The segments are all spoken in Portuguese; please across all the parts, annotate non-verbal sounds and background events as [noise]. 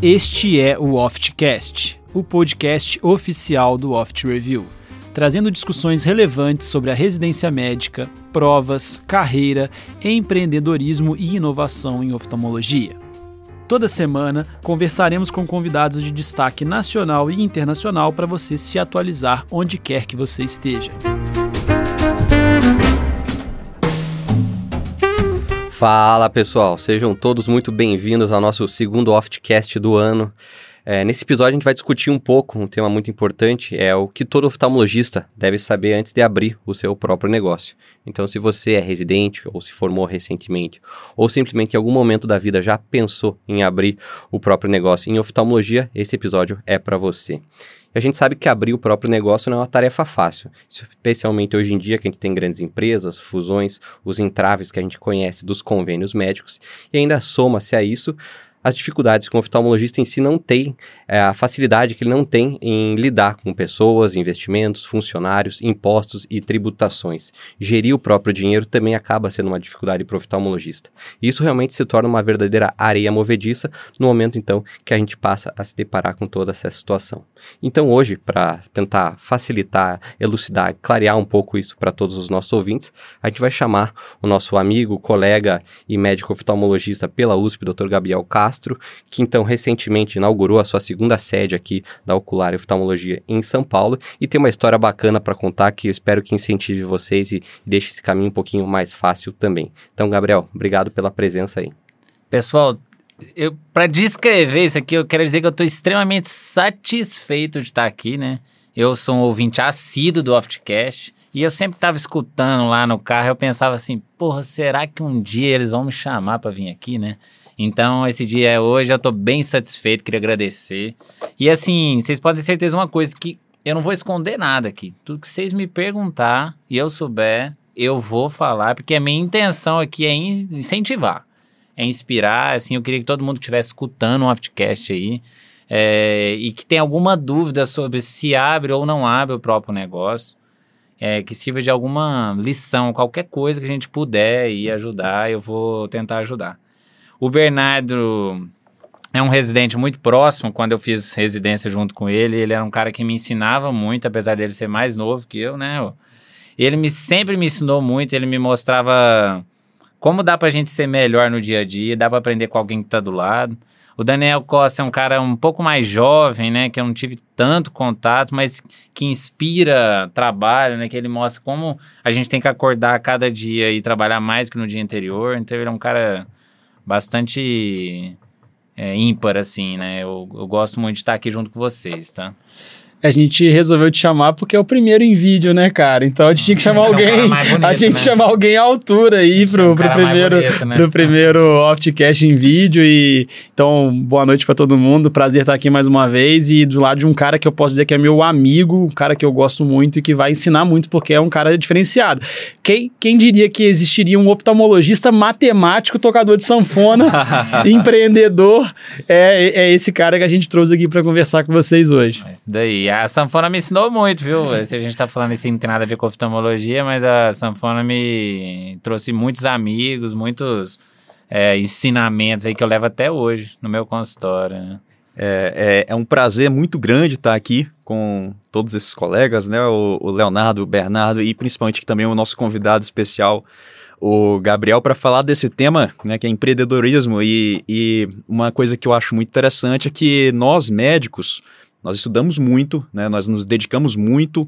Este é o Oftcast, o podcast oficial do Oft Review, trazendo discussões relevantes sobre a residência médica, provas, carreira, empreendedorismo e inovação em oftalmologia. Toda semana conversaremos com convidados de destaque nacional e internacional para você se atualizar onde quer que você esteja. Fala pessoal, sejam todos muito bem-vindos ao nosso segundo Oftcast do ano. É, nesse episódio a gente vai discutir um pouco um tema muito importante, é o que todo oftalmologista deve saber antes de abrir o seu próprio negócio. Então, se você é residente ou se formou recentemente, ou simplesmente em algum momento da vida já pensou em abrir o próprio negócio em oftalmologia, esse episódio é para você. E a gente sabe que abrir o próprio negócio não é uma tarefa fácil, especialmente hoje em dia que a gente tem grandes empresas, fusões, os entraves que a gente conhece dos convênios médicos, e ainda soma-se a isso as dificuldades que o oftalmologista em si não tem, é, a facilidade que ele não tem em lidar com pessoas, investimentos, funcionários, impostos e tributações. Gerir o próprio dinheiro também acaba sendo uma dificuldade para o oftalmologista. Isso realmente se torna uma verdadeira areia movediça no momento, então, que a gente passa a se deparar com toda essa situação. Então, hoje, para tentar facilitar, elucidar, clarear um pouco isso para todos os nossos ouvintes, a gente vai chamar o nosso amigo, colega e médico oftalmologista pela USP, Dr. Gabriel Castro, Castro, que então recentemente inaugurou a sua segunda sede aqui da Ocular e Oftalmologia em São Paulo e tem uma história bacana para contar que eu espero que incentive vocês e deixe esse caminho um pouquinho mais fácil também. Então, Gabriel, obrigado pela presença aí. Pessoal, para descrever isso aqui, eu quero dizer que eu estou extremamente satisfeito de estar aqui, né? Eu sou um ouvinte assíduo do Oftcast e eu sempre estava escutando lá no carro. Eu pensava assim, porra, será que um dia eles vão me chamar para vir aqui, né? Então, esse dia é hoje, eu tô bem satisfeito, queria agradecer. E assim, vocês podem ter certeza uma coisa, que eu não vou esconder nada aqui. Tudo que vocês me perguntar e eu souber, eu vou falar, porque a minha intenção aqui é incentivar, é inspirar, assim, eu queria que todo mundo estivesse escutando um podcast aí, é, e que tem alguma dúvida sobre se abre ou não abre o próprio negócio, é, que sirva de alguma lição, qualquer coisa que a gente puder e ajudar, eu vou tentar ajudar. O Bernardo é um residente muito próximo. Quando eu fiz residência junto com ele, ele era um cara que me ensinava muito, apesar dele ser mais novo que eu, né? Ele me, sempre me ensinou muito, ele me mostrava como dá pra gente ser melhor no dia a dia, dá pra aprender com alguém que tá do lado. O Daniel Costa é um cara um pouco mais jovem, né? Que eu não tive tanto contato, mas que inspira trabalho, né? Que ele mostra como a gente tem que acordar cada dia e trabalhar mais que no dia anterior. Então ele é um cara bastante é, ímpar, assim, né? Eu, eu gosto muito de estar aqui junto com vocês, tá? A gente resolveu te chamar porque é o primeiro em vídeo, né, cara? Então a gente tinha que chamar alguém. bonito, a gente né? chamar alguém à altura aí pro, pro, primeiro, bonito, né? pro primeiro Oftcast em vídeo. E então, boa noite para todo mundo. Prazer estar aqui mais uma vez. E do lado de um cara que eu posso dizer que é meu amigo, um cara que eu gosto muito e que vai ensinar muito, porque é um cara diferenciado. Quem, quem diria que existiria um oftalmologista matemático, tocador de sanfona, [laughs] empreendedor? É, é esse cara que a gente trouxe aqui para conversar com vocês hoje. Isso daí a sanfona me ensinou muito, viu? Se a gente tá falando assim, não tem nada a ver com oftalmologia, mas a sanfona me trouxe muitos amigos, muitos é, ensinamentos aí que eu levo até hoje no meu consultório, né? É, é, é, um prazer muito grande estar aqui com todos esses colegas, né? O, o Leonardo, o Bernardo e principalmente também o nosso convidado especial, o Gabriel, para falar desse tema, né? Que é empreendedorismo. E, e uma coisa que eu acho muito interessante é que nós, médicos, nós estudamos muito, né? Nós nos dedicamos muito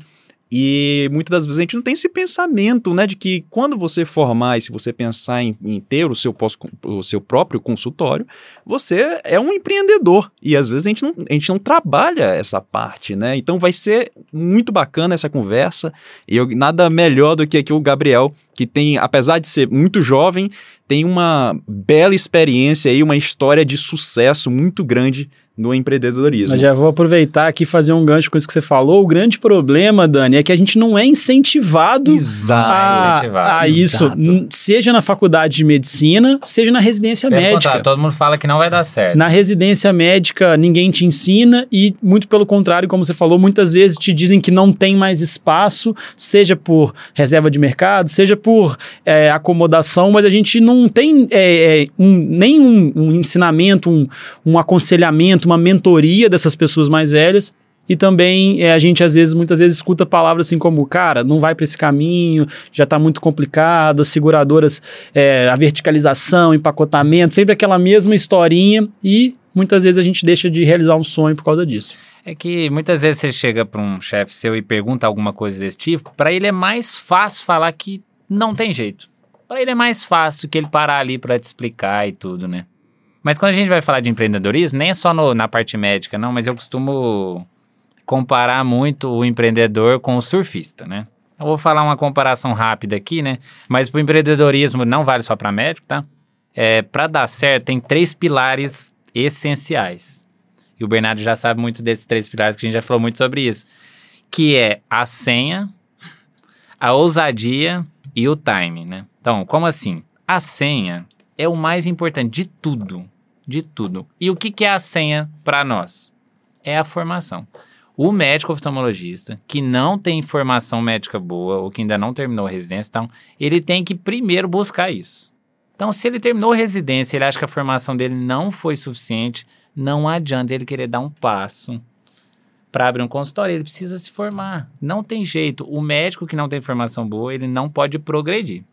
e muitas das vezes a gente não tem esse pensamento, né, de que quando você formar e se você pensar em, em ter o seu, pós, o seu próprio consultório, você é um empreendedor. E às vezes a gente, não, a gente não trabalha essa parte, né? Então vai ser muito bacana essa conversa. E eu, nada melhor do que aqui o Gabriel, que tem, apesar de ser muito jovem, tem uma bela experiência e uma história de sucesso muito grande no empreendedorismo. Mas já vou aproveitar aqui e fazer um gancho com isso que você falou. O grande problema, Dani, é que a gente não é incentivado Exato. a, incentivado. a isso, Exato. seja na faculdade de medicina, seja na residência pelo médica. todo mundo fala que não vai dar certo. Na residência médica, ninguém te ensina e, muito pelo contrário, como você falou, muitas vezes te dizem que não tem mais espaço, seja por reserva de mercado, seja por é, acomodação, mas a gente não tem é, é, um, nem um, um ensinamento, um, um aconselhamento, uma mentoria dessas pessoas mais velhas. E também é, a gente, às vezes, muitas vezes, escuta palavras assim como, cara, não vai para esse caminho, já está muito complicado, as seguradoras, é, a verticalização, empacotamento, sempre aquela mesma historinha e muitas vezes a gente deixa de realizar um sonho por causa disso. É que muitas vezes você chega para um chefe seu e pergunta alguma coisa desse tipo, para ele é mais fácil falar que não tem jeito. Para ele é mais fácil que ele parar ali para te explicar e tudo, né? Mas quando a gente vai falar de empreendedorismo, nem é só no, na parte médica, não, mas eu costumo comparar muito o empreendedor com o surfista, né? Eu vou falar uma comparação rápida aqui, né? Mas para o empreendedorismo não vale só para médico, tá? É, para dar certo, tem três pilares essenciais. E o Bernardo já sabe muito desses três pilares, que a gente já falou muito sobre isso. Que é a senha, a ousadia e o time, né? Então, como assim? A senha é o mais importante de tudo, de tudo. E o que, que é a senha para nós? É a formação. O médico oftalmologista que não tem formação médica boa ou que ainda não terminou a residência, então, ele tem que primeiro buscar isso. Então, se ele terminou a residência, ele acha que a formação dele não foi suficiente, não adianta ele querer dar um passo para abrir um consultório, ele precisa se formar. Não tem jeito. O médico que não tem formação boa, ele não pode progredir.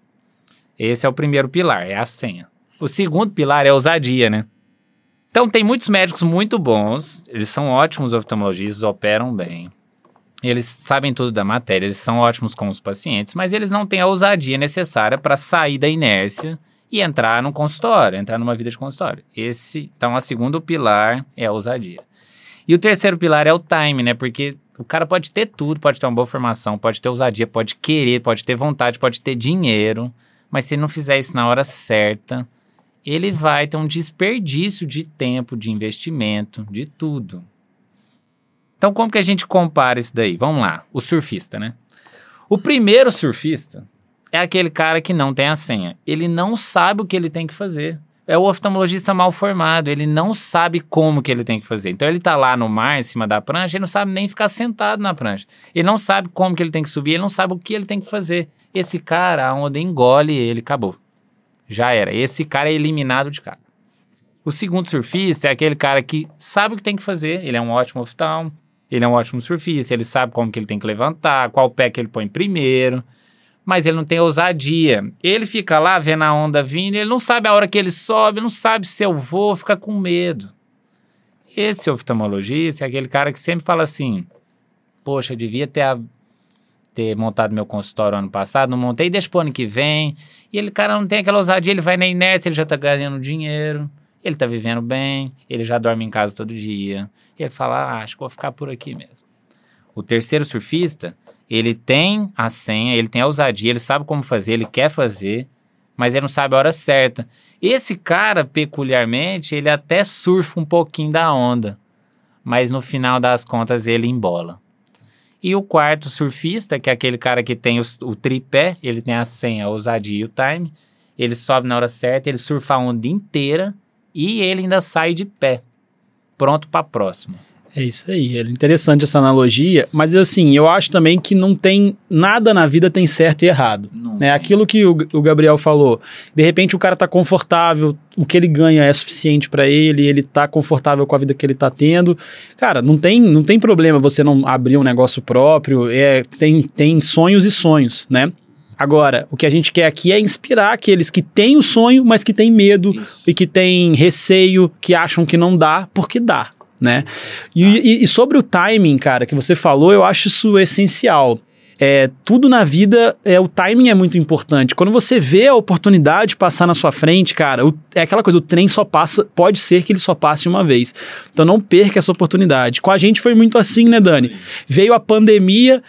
Esse é o primeiro pilar, é a senha. O segundo pilar é a ousadia, né? Então, tem muitos médicos muito bons, eles são ótimos oftalmologistas, operam bem. Eles sabem tudo da matéria, eles são ótimos com os pacientes, mas eles não têm a ousadia necessária para sair da inércia e entrar num consultório, entrar numa vida de consultório. Esse, então, o segundo pilar é a ousadia. E o terceiro pilar é o time, né? Porque o cara pode ter tudo, pode ter uma boa formação, pode ter ousadia, pode querer, pode ter vontade, pode ter dinheiro, mas se ele não fizer isso na hora certa, ele vai ter um desperdício de tempo, de investimento, de tudo. Então, como que a gente compara isso daí? Vamos lá, o surfista, né? O primeiro surfista é aquele cara que não tem a senha. Ele não sabe o que ele tem que fazer. É o oftalmologista mal formado, ele não sabe como que ele tem que fazer. Então ele tá lá no mar, em cima da prancha, ele não sabe nem ficar sentado na prancha. Ele não sabe como que ele tem que subir, ele não sabe o que ele tem que fazer. Esse cara, onde engole ele, acabou já era. Esse cara é eliminado de cara. O segundo surfista é aquele cara que sabe o que tem que fazer, ele é um ótimo oftalmo, ele é um ótimo surfista, ele sabe como que ele tem que levantar, qual pé que ele põe primeiro, mas ele não tem ousadia. Ele fica lá vendo a onda vindo, ele não sabe a hora que ele sobe, não sabe se eu vou, fica com medo. Esse oftalmologista é aquele cara que sempre fala assim: Poxa, devia ter a ter montado meu consultório ano passado, não montei, deixa pro ano que vem. E ele, cara, não tem aquela ousadia, ele vai na inércia, ele já tá ganhando dinheiro, ele tá vivendo bem, ele já dorme em casa todo dia. E ele fala, ah, acho que vou ficar por aqui mesmo. O terceiro surfista, ele tem a senha, ele tem a ousadia, ele sabe como fazer, ele quer fazer, mas ele não sabe a hora certa. Esse cara, peculiarmente, ele até surfa um pouquinho da onda, mas no final das contas ele embola. E o quarto surfista, que é aquele cara que tem o, o tripé, ele tem a senha, a ousadia e o time. Ele sobe na hora certa, ele surfa a onda inteira e ele ainda sai de pé, pronto para a próxima. É isso aí, é interessante essa analogia, mas assim, eu acho também que não tem nada na vida tem certo e errado. né? Aquilo que o, o, Gabriel falou, de repente o cara tá confortável, o que ele ganha é suficiente para ele, ele tá confortável com a vida que ele tá tendo. Cara, não tem, não tem problema você não abrir um negócio próprio, é, tem, tem sonhos e sonhos, né? Agora, o que a gente quer aqui é inspirar aqueles que têm o sonho, mas que têm medo Isso. e que têm receio, que acham que não dá, porque dá né? E, e, e, sobre o timing, cara, que você falou, eu acho isso essencial. É, tudo na vida, é, o timing é muito importante. Quando você vê a oportunidade passar na sua frente, cara, o, é aquela coisa, o trem só passa, pode ser que ele só passe uma vez. Então não perca essa oportunidade. Com a gente foi muito assim, né, Dani? Veio a pandemia,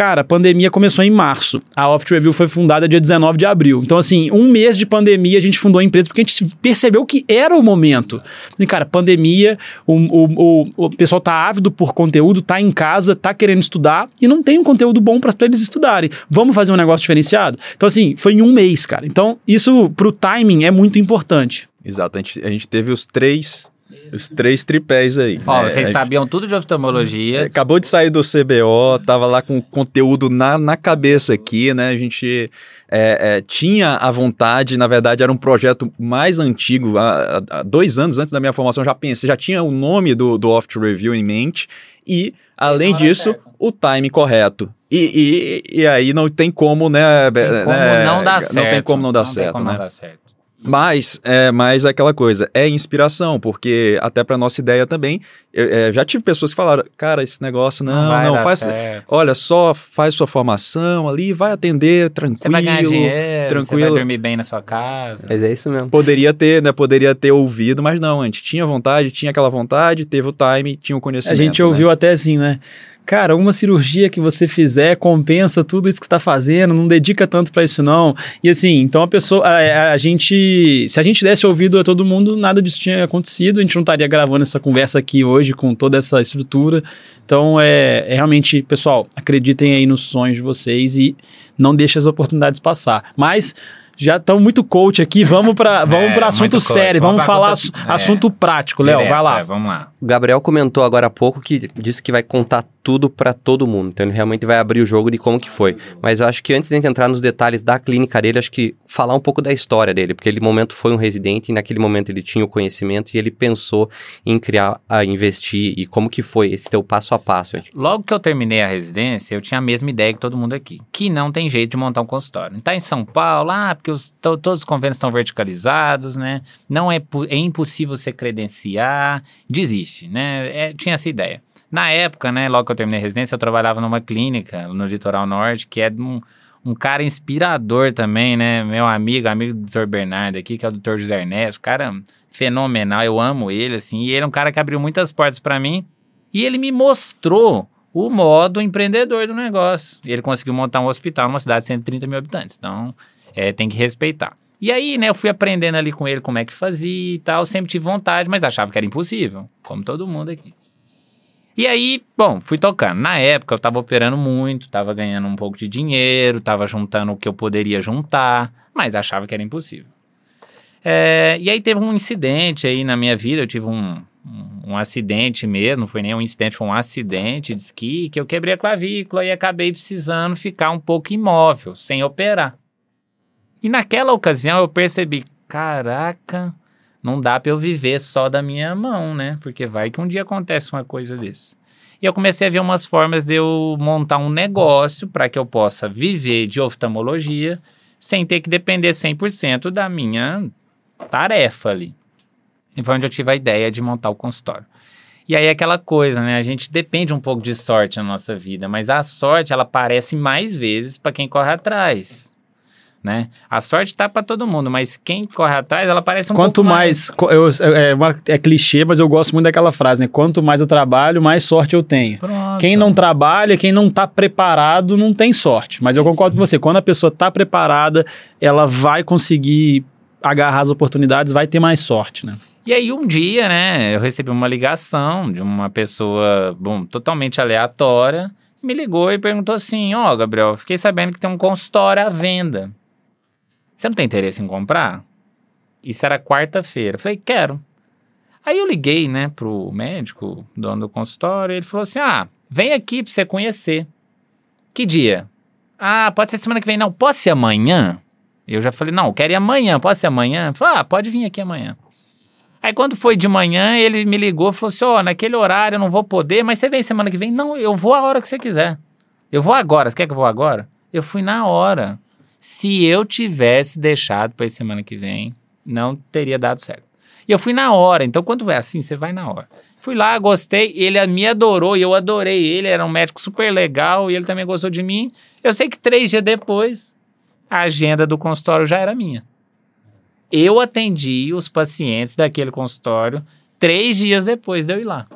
Cara, a pandemia começou em março. A Oft Review foi fundada dia 19 de abril. Então, assim, um mês de pandemia a gente fundou a empresa porque a gente percebeu que era o momento. E, cara, pandemia, o, o, o, o pessoal tá ávido por conteúdo, tá em casa, tá querendo estudar e não tem um conteúdo bom para eles estudarem. Vamos fazer um negócio diferenciado? Então, assim, foi em um mês, cara. Então, isso pro timing é muito importante. Exato. A gente, a gente teve os três os três tripés aí. Ó, é, vocês sabiam tudo de oftalmologia. Acabou de sair do CBO, tava lá com conteúdo na, na cabeça aqui, né? A gente é, é, tinha a vontade, na verdade era um projeto mais antigo, há, há, dois anos antes da minha formação já pensei, já tinha o nome do, do Oft Review em mente e, além disso, o time correto. E, e, e, aí não tem como, né? Tem como né, não dar certo. Não tem como não dar não certo, como né? Não dar certo. Mas é mais aquela coisa, é inspiração, porque até para nossa ideia também, eu, é, já tive pessoas que falaram, cara, esse negócio não, não, não faz, certo. olha, só faz sua formação ali, vai atender tranquilo, Você vai ganhar dinheiro, tranquilo. você vai dormir bem na sua casa. Mas é isso mesmo. Poderia ter, né? Poderia ter ouvido, mas não, a gente tinha vontade, tinha aquela vontade, teve o time, tinha o conhecimento. A gente né? ouviu até assim, né? Cara, uma cirurgia que você fizer compensa tudo isso que está fazendo, não dedica tanto para isso não. E assim, então a pessoa, a, a, a, gente, se a gente desse ouvido a todo mundo, nada disso tinha acontecido, a gente não estaria gravando essa conversa aqui hoje com toda essa estrutura. Então é, é realmente, pessoal, acreditem aí nos sonhos de vocês e não deixem as oportunidades passar. Mas já estamos muito coach aqui, vamos para [laughs] vamos É, assunto muito coach, sério, vamos vamos, falar conta- é. assunto prático, Léo, vai lá. é, vamos lá. O Gabriel comentou agora há pouco que disse que vai contar tudo pra todo mundo. Então ele realmente vai abrir o jogo de como que foi. Mas eu acho que antes de a gente entrar nos detalhes da clínica dele, acho que falar um pouco da história dele, porque ele momento foi um residente e naquele momento ele tinha o conhecimento e ele pensou em criar, a investir e como que foi esse teu passo a passo. Logo que eu terminei a residência, eu tinha a mesma ideia que todo mundo aqui, que não tem jeito de montar um consultório. Tá em São Paulo, ah, porque os- to- todos os convênios estão verticalizados, né? Não é, é impossível você credenciar, desiste, né? É, tinha essa ideia. Na época, né, logo que eu terminei a residência, eu trabalhava numa clínica no Litoral Norte, que é um, um cara inspirador também, né? Meu amigo, amigo do Dr. Bernardo aqui, que é o Dr. José Ernesto, cara fenomenal, eu amo ele, assim, e ele é um cara que abriu muitas portas para mim, e ele me mostrou o modo empreendedor do negócio. Ele conseguiu montar um hospital numa cidade de 130 mil habitantes. Então, é, tem que respeitar. E aí, né, eu fui aprendendo ali com ele como é que fazia e tal. Sempre tive vontade, mas achava que era impossível, como todo mundo aqui. E aí, bom, fui tocando. Na época, eu tava operando muito, tava ganhando um pouco de dinheiro, tava juntando o que eu poderia juntar, mas achava que era impossível. É, e aí teve um incidente aí na minha vida, eu tive um, um, um acidente mesmo, não foi nem um incidente, foi um acidente de esqui, que eu quebrei a clavícula e acabei precisando ficar um pouco imóvel, sem operar. E naquela ocasião eu percebi, caraca, não dá para eu viver só da minha mão, né? Porque vai que um dia acontece uma coisa desse. E eu comecei a ver umas formas de eu montar um negócio para que eu possa viver de oftalmologia sem ter que depender 100% da minha tarefa ali. E foi onde eu tive a ideia de montar o consultório. E aí aquela coisa, né? A gente depende um pouco de sorte na nossa vida, mas a sorte ela aparece mais vezes para quem corre atrás. Né? A sorte tá para todo mundo, mas quem corre atrás, ela aparece um Quanto mais, co- eu- é, uma- é clichê, mas eu gosto muito daquela frase, né? Quanto mais eu trabalho, mais sorte eu tenho. Pronto. Quem não trabalha, quem não tá preparado, não tem sorte. Mas eu concordo com você. Quando a pessoa tá preparada, ela vai conseguir agarrar as oportunidades, vai ter mais sorte, né? E aí um dia, né, eu recebi uma ligação de uma pessoa, bom, totalmente aleatória, me ligou e perguntou assim: "Ó, Gabriel, fiquei sabendo que tem um consultório à venda. Você não tem interesse em comprar?" Isso era quarta-feira. Falei: "Quero." Aí eu liguei, né, pro médico, dono do consultório, ele falou assim: "Ah, vem aqui pra você conhecer." Que dia? Ah, pode ser semana que vem. Não, pode ser amanhã? Eu já falei, não, quero ir amanhã, pode ser amanhã? Ele falou, ah, pode vir aqui amanhã. Aí quando foi de manhã, ele me ligou e falou assim, ó, naquele horário eu não vou poder, mas você vem semana que vem? Não, eu vou a hora que você quiser. Eu vou agora, você quer que eu vou agora? Eu fui na hora. Se eu tivesse deixado para semana que vem, não teria dado certo. E eu fui na hora, então quando é assim, você vai na hora. Fui lá, gostei, ele me adorou e eu adorei ele, era um médico super legal e ele também gostou de mim. Eu sei que três dias depois, a agenda do consultório já era minha. Eu atendi os pacientes daquele consultório três dias depois de eu ir lá.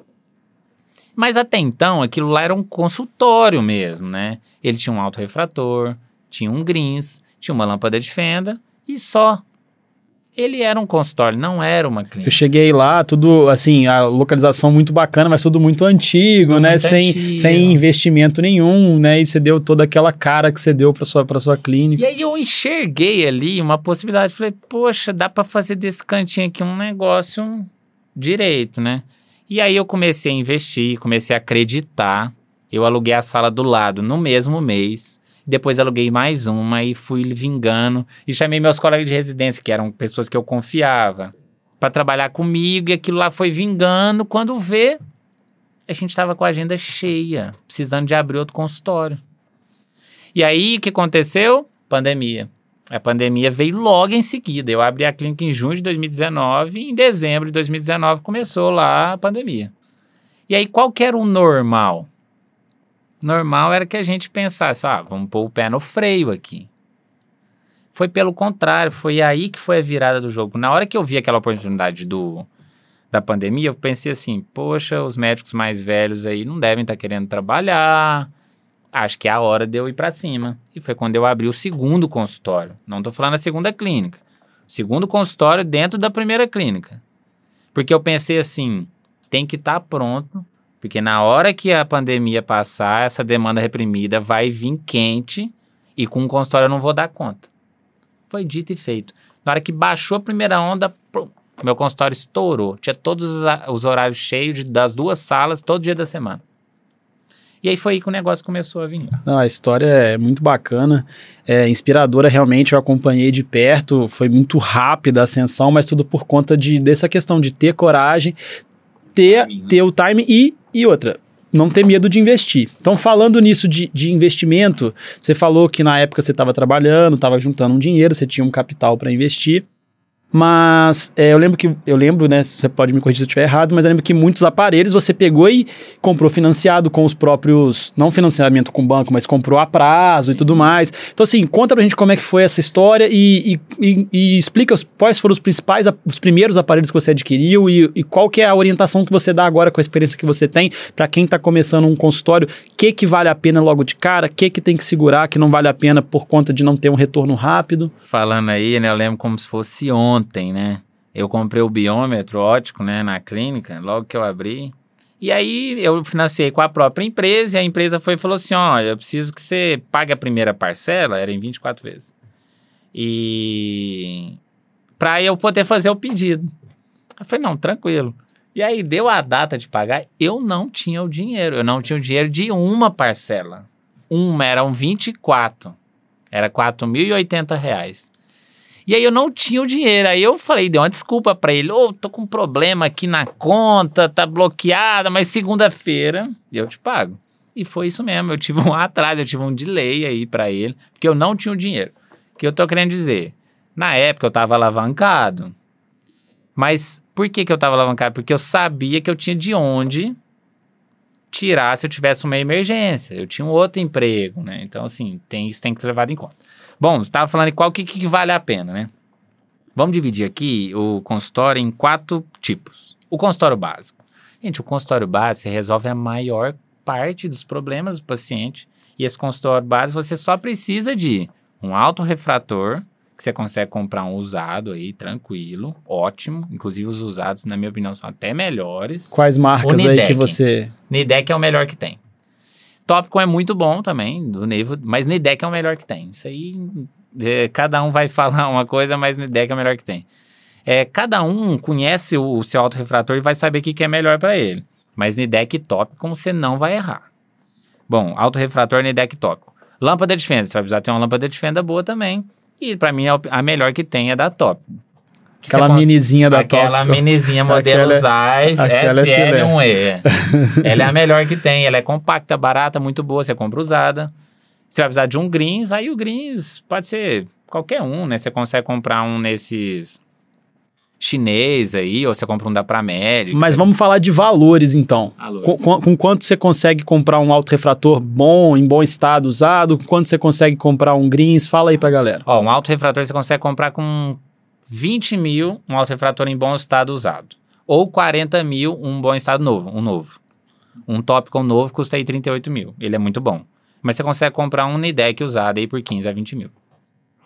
Mas até então, aquilo lá era um consultório mesmo, né? Ele tinha um autorrefrator, tinha um greens, tinha uma lâmpada de fenda e só. Ele era um consultório, não era uma clínica. Eu cheguei lá, tudo assim, a localização muito bacana, mas tudo muito antigo, tudo né? Muito sem, antigo. sem investimento nenhum, né? E você deu toda aquela cara que você deu para sua, pra sua clínica. E aí eu enxerguei ali uma possibilidade. Falei, poxa, dá para fazer desse cantinho aqui um negócio direito, né? E aí eu comecei a investir, comecei a acreditar. Eu aluguei a sala do lado no mesmo mês. Depois aluguei mais uma e fui vingando. E chamei meus colegas de residência, que eram pessoas que eu confiava, para trabalhar comigo. E aquilo lá foi vingando. Quando vê, a gente estava com a agenda cheia, precisando de abrir outro consultório. E aí, o que aconteceu? Pandemia. A pandemia veio logo em seguida. Eu abri a clínica em junho de 2019 e em dezembro de 2019 começou lá a pandemia. E aí, qual que era o normal? Normal era que a gente pensasse, ah, vamos pôr o pé no freio aqui. Foi pelo contrário, foi aí que foi a virada do jogo. Na hora que eu vi aquela oportunidade do, da pandemia, eu pensei assim, poxa, os médicos mais velhos aí não devem estar tá querendo trabalhar, acho que é a hora de eu ir para cima. E foi quando eu abri o segundo consultório. Não estou falando a segunda clínica. Segundo consultório dentro da primeira clínica. Porque eu pensei assim, tem que estar tá pronto, porque na hora que a pandemia passar, essa demanda reprimida vai vir quente e com o consultório eu não vou dar conta. Foi dito e feito. Na hora que baixou a primeira onda, meu consultório estourou. Tinha todos os horários cheios de, das duas salas todo dia da semana. E aí foi aí que o negócio começou a vir. Não, a história é muito bacana, é inspiradora realmente, eu acompanhei de perto, foi muito rápida a ascensão, mas tudo por conta de, dessa questão de ter coragem, ter, né? ter o time e, e outra, não ter medo de investir. Então, falando nisso de, de investimento, você falou que na época você estava trabalhando, estava juntando um dinheiro, você tinha um capital para investir. Mas é, eu lembro que, eu lembro, né? Você pode me corrigir se eu estiver errado, mas eu lembro que muitos aparelhos você pegou e comprou financiado com os próprios, não financiamento com banco, mas comprou a prazo e tudo mais. Então, assim, conta pra gente como é que foi essa história e, e, e, e explica os, quais foram os principais, os primeiros aparelhos que você adquiriu e, e, qual que é a orientação que você dá agora com a experiência que você tem para quem tá começando um consultório, o que que vale a pena logo de cara, o que que tem que segurar, que não vale a pena por conta de não ter um retorno rápido. Falando aí, né, eu lembro como se fosse ontem ontem, né? Eu comprei o biômetro ótico, né, na clínica, logo que eu abri. E aí eu financei com a própria empresa e a empresa foi e falou assim: olha, eu preciso que você pague a primeira parcela, era em 24 vezes. E para eu poder fazer o pedido. Eu falei: não, tranquilo. E aí deu a data de pagar, eu não tinha o dinheiro, eu não tinha o dinheiro de uma parcela. Uma eram 24, era 4.080 reais. E aí eu não tinha o dinheiro. Aí eu falei, dei uma desculpa para ele. Ô, oh, tô com um problema aqui na conta, tá bloqueada, mas segunda-feira eu te pago. E foi isso mesmo. Eu tive um [laughs] atraso, eu tive um delay aí para ele, porque eu não tinha o dinheiro. O que eu tô querendo dizer? Na época eu tava alavancado. Mas por que, que eu tava alavancado? Porque eu sabia que eu tinha de onde tirar se eu tivesse uma emergência. Eu tinha um outro emprego, né? Então, assim, tem, isso tem que ser levado em conta. Bom, você estava falando de qual que, que vale a pena, né? Vamos dividir aqui o consultório em quatro tipos. O consultório básico. Gente, o consultório básico resolve a maior parte dos problemas do paciente. E esse consultório básico você só precisa de um autorrefrator, que você consegue comprar um usado aí, tranquilo, ótimo. Inclusive os usados, na minha opinião, são até melhores. Quais marcas aí que você... Nidec é o melhor que tem. Tópico é muito bom também, do Nevo, mas Nidec é o melhor que tem. Isso aí, é, cada um vai [laughs] falar uma coisa, mas Nidec é o melhor que tem. É, cada um conhece o, o seu autorrefrator e vai saber o que, que é melhor para ele. Mas Nidec tópico você não vai errar. Bom, autorrefrator Nidec tópico. Lâmpada de fenda, você vai precisar ter uma lâmpada de fenda boa também. E para mim a melhor que tem é da tópico. Aquela minizinha da Aquela Tópico. minizinha [laughs] modelo é- Zeiss SL1E. [laughs] ela é a [laughs] melhor que tem. Ela é compacta, barata, muito boa. Você compra usada. Você vai precisar de um greens. Aí o greens pode ser qualquer um, né? Você consegue comprar um nesses chinês aí, ou você compra um da Pramed. Mas vamos falar de valores então. Valores. Com, com, com, quanto você consegue comprar um autorrefrator bom, em bom estado, usado? Com quanto você consegue comprar um greens? Fala aí pra galera. Ó, um autorrefrator você consegue comprar com 20 mil um autorrefrator em bom estado usado. Ou 40 mil um bom estado novo, um novo. Um Topcon novo custa aí 38 mil. Ele é muito bom. Mas você consegue comprar um Nidec usado aí por 15 a 20 mil.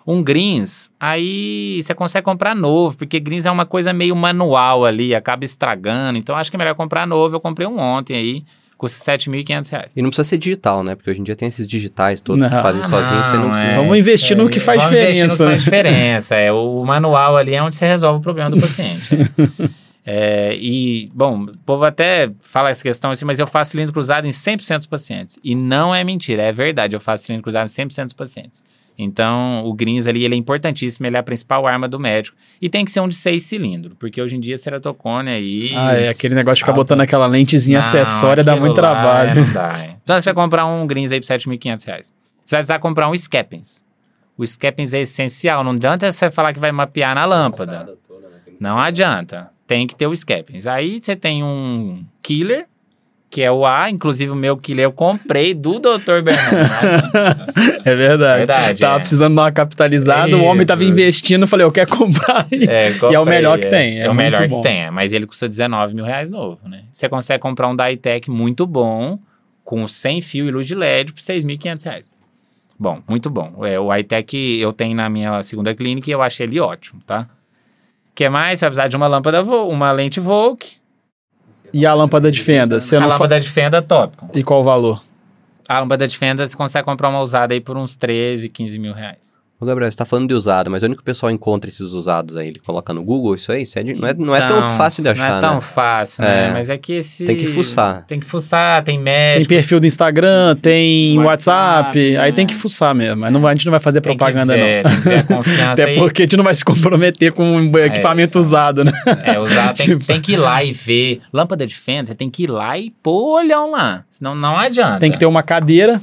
Um Greens, aí você consegue comprar novo, porque Greens é uma coisa meio manual ali, acaba estragando. Então acho que é melhor comprar novo. Eu comprei um ontem aí, custa R$ 7.500. E não precisa ser digital, né? Porque hoje em dia tem esses digitais todos não, que fazem sozinho, você não precisa. É, Vamos investir no que faz Vamos diferença. Investir no que faz diferença. [laughs] é, o manual ali é onde você resolve o problema do paciente. [laughs] É, e, bom, o povo até fala essa questão assim, mas eu faço cilindro cruzado em 100% dos pacientes. E não é mentira, é verdade, eu faço cilindro cruzado em 100% dos pacientes. Então, o Greens ali, ele é importantíssimo, ele é a principal arma do médico. E tem que ser um de seis cilindros, porque hoje em dia ceratocone aí... Ah, é, aquele negócio de ficar botando aquela lentezinha não, acessória dá muito trabalho. É, não dá, é. Então, você vai comprar um Greens aí por R$ 7.500. Você vai precisar comprar um Scappens. O Scappens é essencial, não adianta você falar que vai mapear na lâmpada. Não adianta tem que ter o Scappings. Aí você tem um killer, que é o A, inclusive o meu killer eu comprei do Dr. Bernardo. [laughs] é verdade. verdade tava é. precisando dar uma capitalizada, Isso. o homem tava investindo, falei, eu quero comprar. É, comprei, e é o melhor que é. tem. É, é o melhor bom. que tem, é, mas ele custa 19 mil reais novo, né? Você consegue comprar um Ditec muito bom, com 100 fio e luz de LED por 6.500 reais. Bom, muito bom. É, o iTech eu tenho na minha segunda clínica e eu achei ele ótimo, tá? que mais? Você vai precisar de uma lâmpada, uma lente Volk. E a lâmpada de fenda? Você a lâmpada fa... de fenda top. E qual o valor? A lâmpada de fenda você consegue comprar uma usada aí por uns 13, 15 mil reais. Ô, Gabriel, você tá falando de usado, mas onde que o pessoal encontra esses usados aí? Ele coloca no Google isso aí? Isso é de, não, é, não é tão fácil de achar, Não é tão né? fácil, né? É. Mas é que esse... Tem que fuçar. Tem que fuçar, tem médico. Tem perfil do Instagram, tem WhatsApp, WhatsApp né? aí tem que fuçar mesmo. Mas não, a gente não vai fazer tem propaganda, ver, não. Tem que ver a confiança [laughs] Até aí. porque a gente não vai se comprometer com um equipamento é, usado, né? É, usado tem, [laughs] tipo... tem que ir lá e ver. Lâmpada de fenda, você tem que ir lá e pôr olhão lá. Senão não adianta. Tem que ter uma cadeira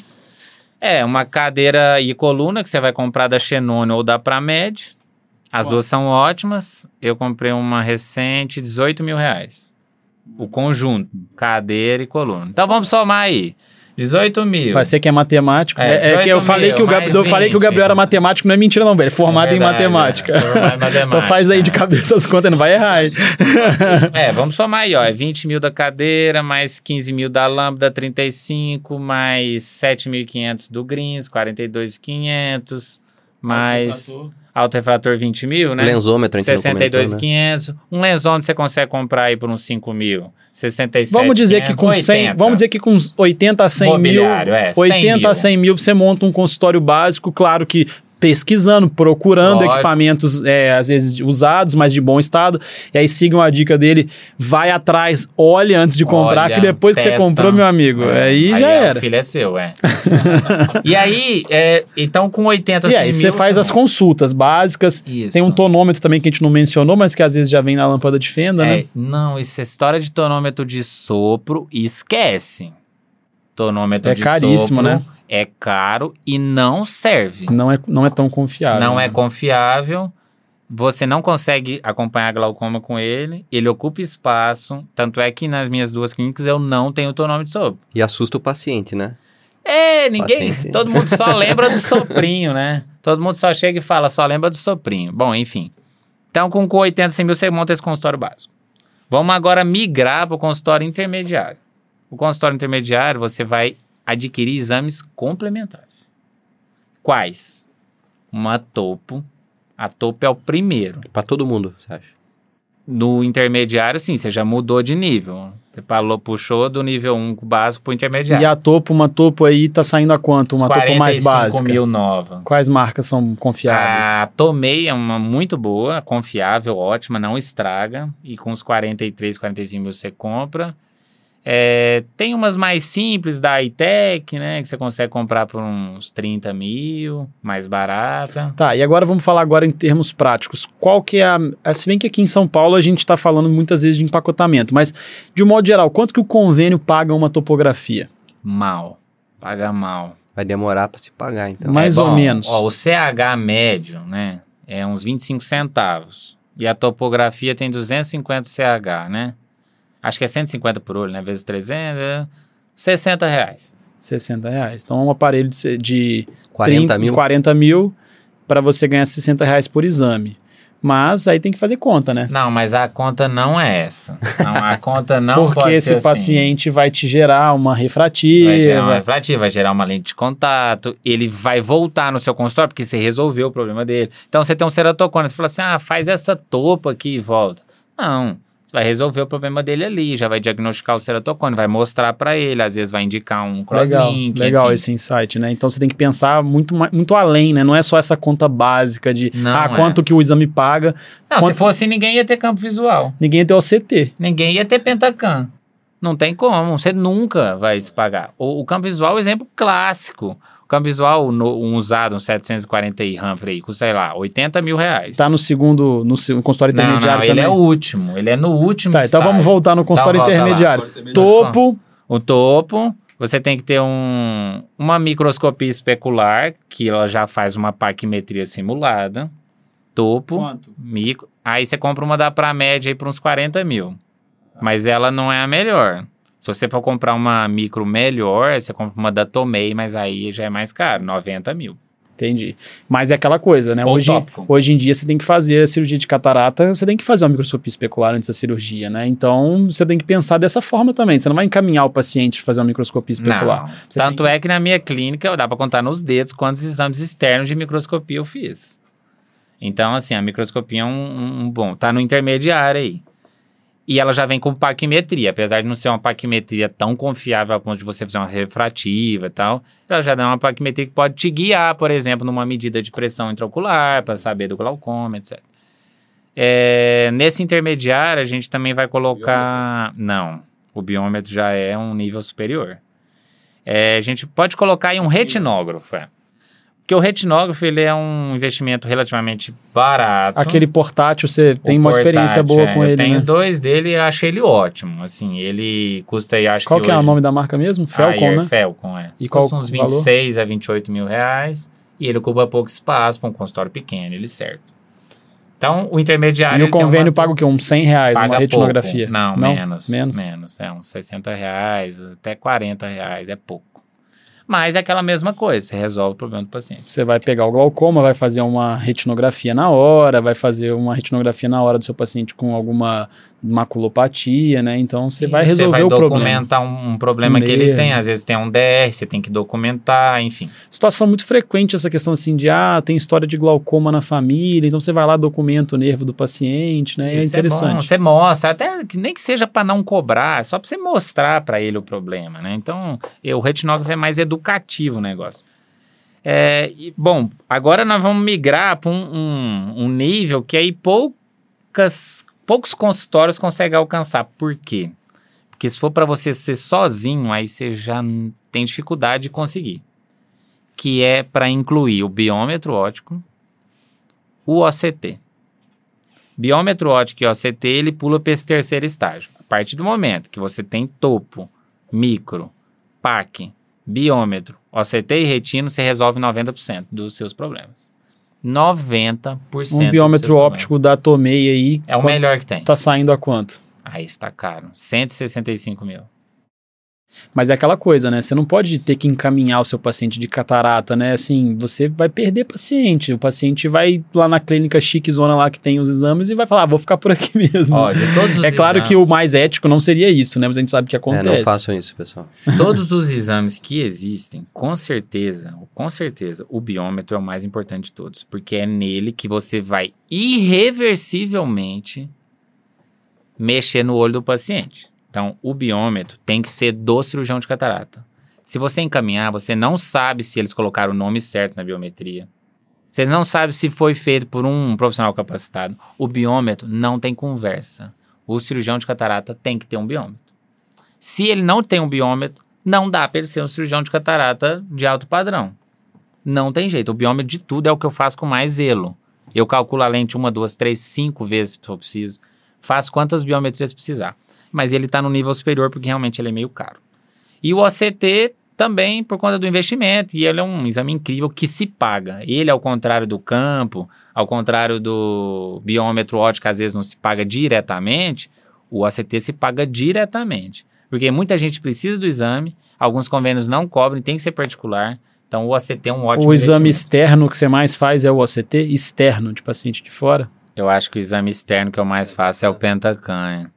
é, uma cadeira e coluna que você vai comprar da Xenone ou da Pramed. As duas são ótimas. Eu comprei uma recente, 18 mil reais. O conjunto, cadeira e coluna. Então vamos somar aí. 18 mil. Vai ser que é matemático. É, é que eu falei, que o Gabriel, eu falei que o Gabriel era matemático, não é mentira, não, velho. É formado é verdade, em matemática. É, matemática. [laughs] então faz aí de cabeça as contas, não vai errar. [laughs] é, vamos somar aí, ó. É 20 mil da cadeira, mais 15 mil da lâmpada, 35, mais 7.500 do Greens, 42.500, mais. Alto refrator 20 mil, né? Lensômetro, 62,500. Né? Um lensômetro você consegue comprar aí por uns 5 mil. 67, vamos dizer 500, que com 100, vamos dizer que com 80 a 100 mil, é, 80 mil. a 100 mil você monta um consultório básico, claro que pesquisando, procurando Lógico. equipamentos, é, às vezes usados, mas de bom estado. E aí sigam a dica dele, vai atrás, olhe antes de comprar, Olha, que depois testa. que você comprou, meu amigo, é. aí, aí já é, era. O filho é seu, é. [laughs] e aí, é, então com 80, E aí você faz as consultas básicas, Isso. tem um tonômetro também que a gente não mencionou, mas que às vezes já vem na lâmpada de fenda, é, né? Não, essa história de tonômetro de sopro, esquece. Tonômetro é de caríssimo, sopro, né? É caro e não serve. Não é, não é tão confiável. Não né? é confiável. Você não consegue acompanhar glaucoma com ele, ele ocupa espaço. Tanto é que nas minhas duas clínicas eu não tenho tonômetro sobre. E assusta o paciente, né? É, ninguém. Paciente. Todo mundo só [laughs] lembra do soprinho, né? Todo mundo só chega e fala, só lembra do soprinho. Bom, enfim. Então, com 80, 100 mil, você monta esse consultório básico. Vamos agora migrar para o consultório intermediário. O consultório intermediário, você vai adquirir exames complementares. Quais? Uma topo. A topo é o primeiro. Para todo mundo, você acha? No intermediário, sim, você já mudou de nível. Você falou, puxou do nível 1 básico para o intermediário. E a topo, uma topo aí tá saindo a quanto? Uma topo mais básica? mil nova. Quais marcas são confiáveis? A Tomei é uma muito boa, confiável, ótima, não estraga. E com os 43, 45 mil você compra. É, tem umas mais simples da iTech, né? Que você consegue comprar por uns 30 mil, mais barata. Tá, e agora vamos falar agora em termos práticos. Qual que é a... Se bem que aqui em São Paulo a gente está falando muitas vezes de empacotamento, mas de um modo geral, quanto que o convênio paga uma topografia? Mal. Paga mal. Vai demorar para se pagar, então. Mais é, bom, ou menos. Ó, o CH médio, né? É uns 25 centavos. E a topografia tem 250 CH, né? Acho que é 150 por olho, né? Vezes 300, 60 reais. 60 reais. Então, um aparelho de, de 40 30, mil, 40 mil para você ganhar 60 reais por exame. Mas aí tem que fazer conta, né? Não, mas a conta não é essa. Não, a conta não Porque pode esse ser assim. paciente vai te gerar uma refrativa. Vai gerar uma refrativa, vai gerar uma lente de contato, ele vai voltar no seu consultório porque você resolveu o problema dele. Então você tem um ceratocone, você fala assim, ah, faz essa topa aqui e volta. Não, vai resolver o problema dele ali, já vai diagnosticar o ceratocone, vai mostrar para ele, às vezes vai indicar um crosslink. Legal, legal esse insight, né? Então você tem que pensar muito, muito além, né? Não é só essa conta básica de Não ah, é. quanto que o exame paga. Não, Quanto- se fosse ninguém ia ter campo visual. Ninguém tem OCT. Ninguém ia ter Pentacan. Não tem como, você nunca vai se pagar. O, o campo visual é um exemplo clássico. O campo visual, no- um usado, um 740i Humphrey, custa, sei lá, 80 mil reais. Tá no segundo, no, no consultório não, intermediário não, ele também. é o último. Ele é no último Tá, então estágio. vamos voltar no consultório lá. intermediário. Topo, O topo, você tem que ter um, uma microscopia especular, que ela já faz uma paquimetria simulada. Topo, Quanto? micro. Aí você compra uma da Pramed aí por uns 40 mil. Mas ela não é a melhor. Se você for comprar uma micro melhor, você compra uma da Tomei, mas aí já é mais caro, 90 mil. Entendi. Mas é aquela coisa, né? Ou Hoje, tópico. hoje em dia você tem que fazer a cirurgia de catarata, você tem que fazer uma microscopia especular antes da cirurgia, né? Então você tem que pensar dessa forma também. Você não vai encaminhar o paciente para fazer uma microscopia especular. Tanto tem é que na minha clínica, dá pra contar nos dedos quantos exames externos de microscopia eu fiz. Então, assim, a microscopia é um, um- um bom. Tá no intermediário aí. E ela já vem com paquimetria. Apesar de não ser uma paquimetria tão confiável a ponto de você fazer uma refrativa e tal, ela já dá uma paquimetria que pode te guiar, por exemplo, numa medida de pressão intraocular, para saber do glaucoma, etc. É, nesse intermediário, a gente também vai colocar. Não, o biômetro já é um nível superior. É, a gente pode colocar aí um retinógrafo. É. Porque o retinógrafo ele é um investimento relativamente barato. Aquele portátil, você O tem uma experiência portátil, boa é, com eu ele, tenho né? dois dele e acho ele ótimo. Assim, ele custa aí, acho Qual que que é o hoje- nome da marca mesmo? Felcon, Ayer né? Felcon, é. E qual custa uns o valor? 26 a 28 mil reais e ele ocupa pouco espaço para um consultório pequeno, ele serve. Então, o intermediário... E o convênio uma- paga o quê? Uns 100 reais, paga uma retinografia? pouco. Não, menos, Menos? menos. É uns 60 reais, até 40 reais, é pouco. Mas é aquela mesma coisa, você resolve o problema do paciente. Você vai pegar o glaucoma, vai fazer uma retinografia na hora, vai fazer uma retinografia na hora do seu paciente com alguma maculopatia, né? Então você vai resolver Você vai o problema. documentar um, um problema Um que ele tem. Às vezes tem um DR, você tem que documentar, enfim. Situação muito frequente essa questão assim de ah, tem história de glaucoma na família, então você vai lá documenta o nervo do paciente, né? É Isso bom, interessante. você mostra, até que nem que seja para não cobrar, é só para você mostrar para ele o problema, né? Então, eu- o retinógrafo é mais educativo o negócio. É, e, bom, agora nós vamos migrar para um, um- um nível que aí poucas, poucos consultórios conseguem alcançar. Por quê? Porque se for para você ser sozinho, aí você já tem dificuldade de conseguir. Que é para incluir o biômetro óptico, o OCT. Biômetro óptico e OCT, ele pula para esse terceiro estágio. A partir do momento que você tem topo, micro, PAC, biômetro, OCT e retino, você resolve 90% dos seus problemas. 90% dos Um biômetro óptico da Tomei aí É o melhor que tem. tá saindo a quanto? Aí está caro. 165 mil. Mas é aquela coisa, né? Você não pode ter que encaminhar o seu paciente de catarata, né? Assim, você vai perder paciente. O paciente vai lá na clínica chique zona lá que tem os exames e vai falar, ah, vou ficar por aqui [laughs] mesmo. Ó, de todos os é claro que o exames- mais ético não seria isso, né? Mas a gente sabe que É, acontece. não façam isso, pessoal. [laughs] Todos os exames que existem, com certeza, com certeza, o biômetro é o mais importante de todos, porque é nele que você vai irreversivelmente mexer no olho do paciente. Então, o biômetro tem que ser do cirurgião de catarata. Se você encaminhar, você não sabe se eles colocaram o nome certo na biometria. Você não sabe se foi feito por um profissional capacitado. O biômetro não tem conversa. O cirurgião de catarata tem que ter um biômetro. Se ele não tem um biômetro, não dá para ele ser um cirurgião de catarata de alto padrão. Não tem jeito. O biômetro de tudo é o que eu faço com mais zelo. Eu calculo a lente uma, duas, três, cinco vezes se for preciso. Faço quantas biometrias precisar. Mas ele está no nível superior porque realmente ele é meio caro. E o OCT também por conta do investimento. E ele é um exame incrível que se paga. Ele, ao contrário do campo, ao contrário do biômetro óptico, às vezes não se paga diretamente, o OCT se paga diretamente. Porque muita gente precisa do exame, alguns convênios não cobrem, tem que ser particular. Então o OCT é um ótimo o exame externo que você mais faz é o OCT externo de paciente de fora. Eu acho que o exame externo que eu mais faço é o Pentacan.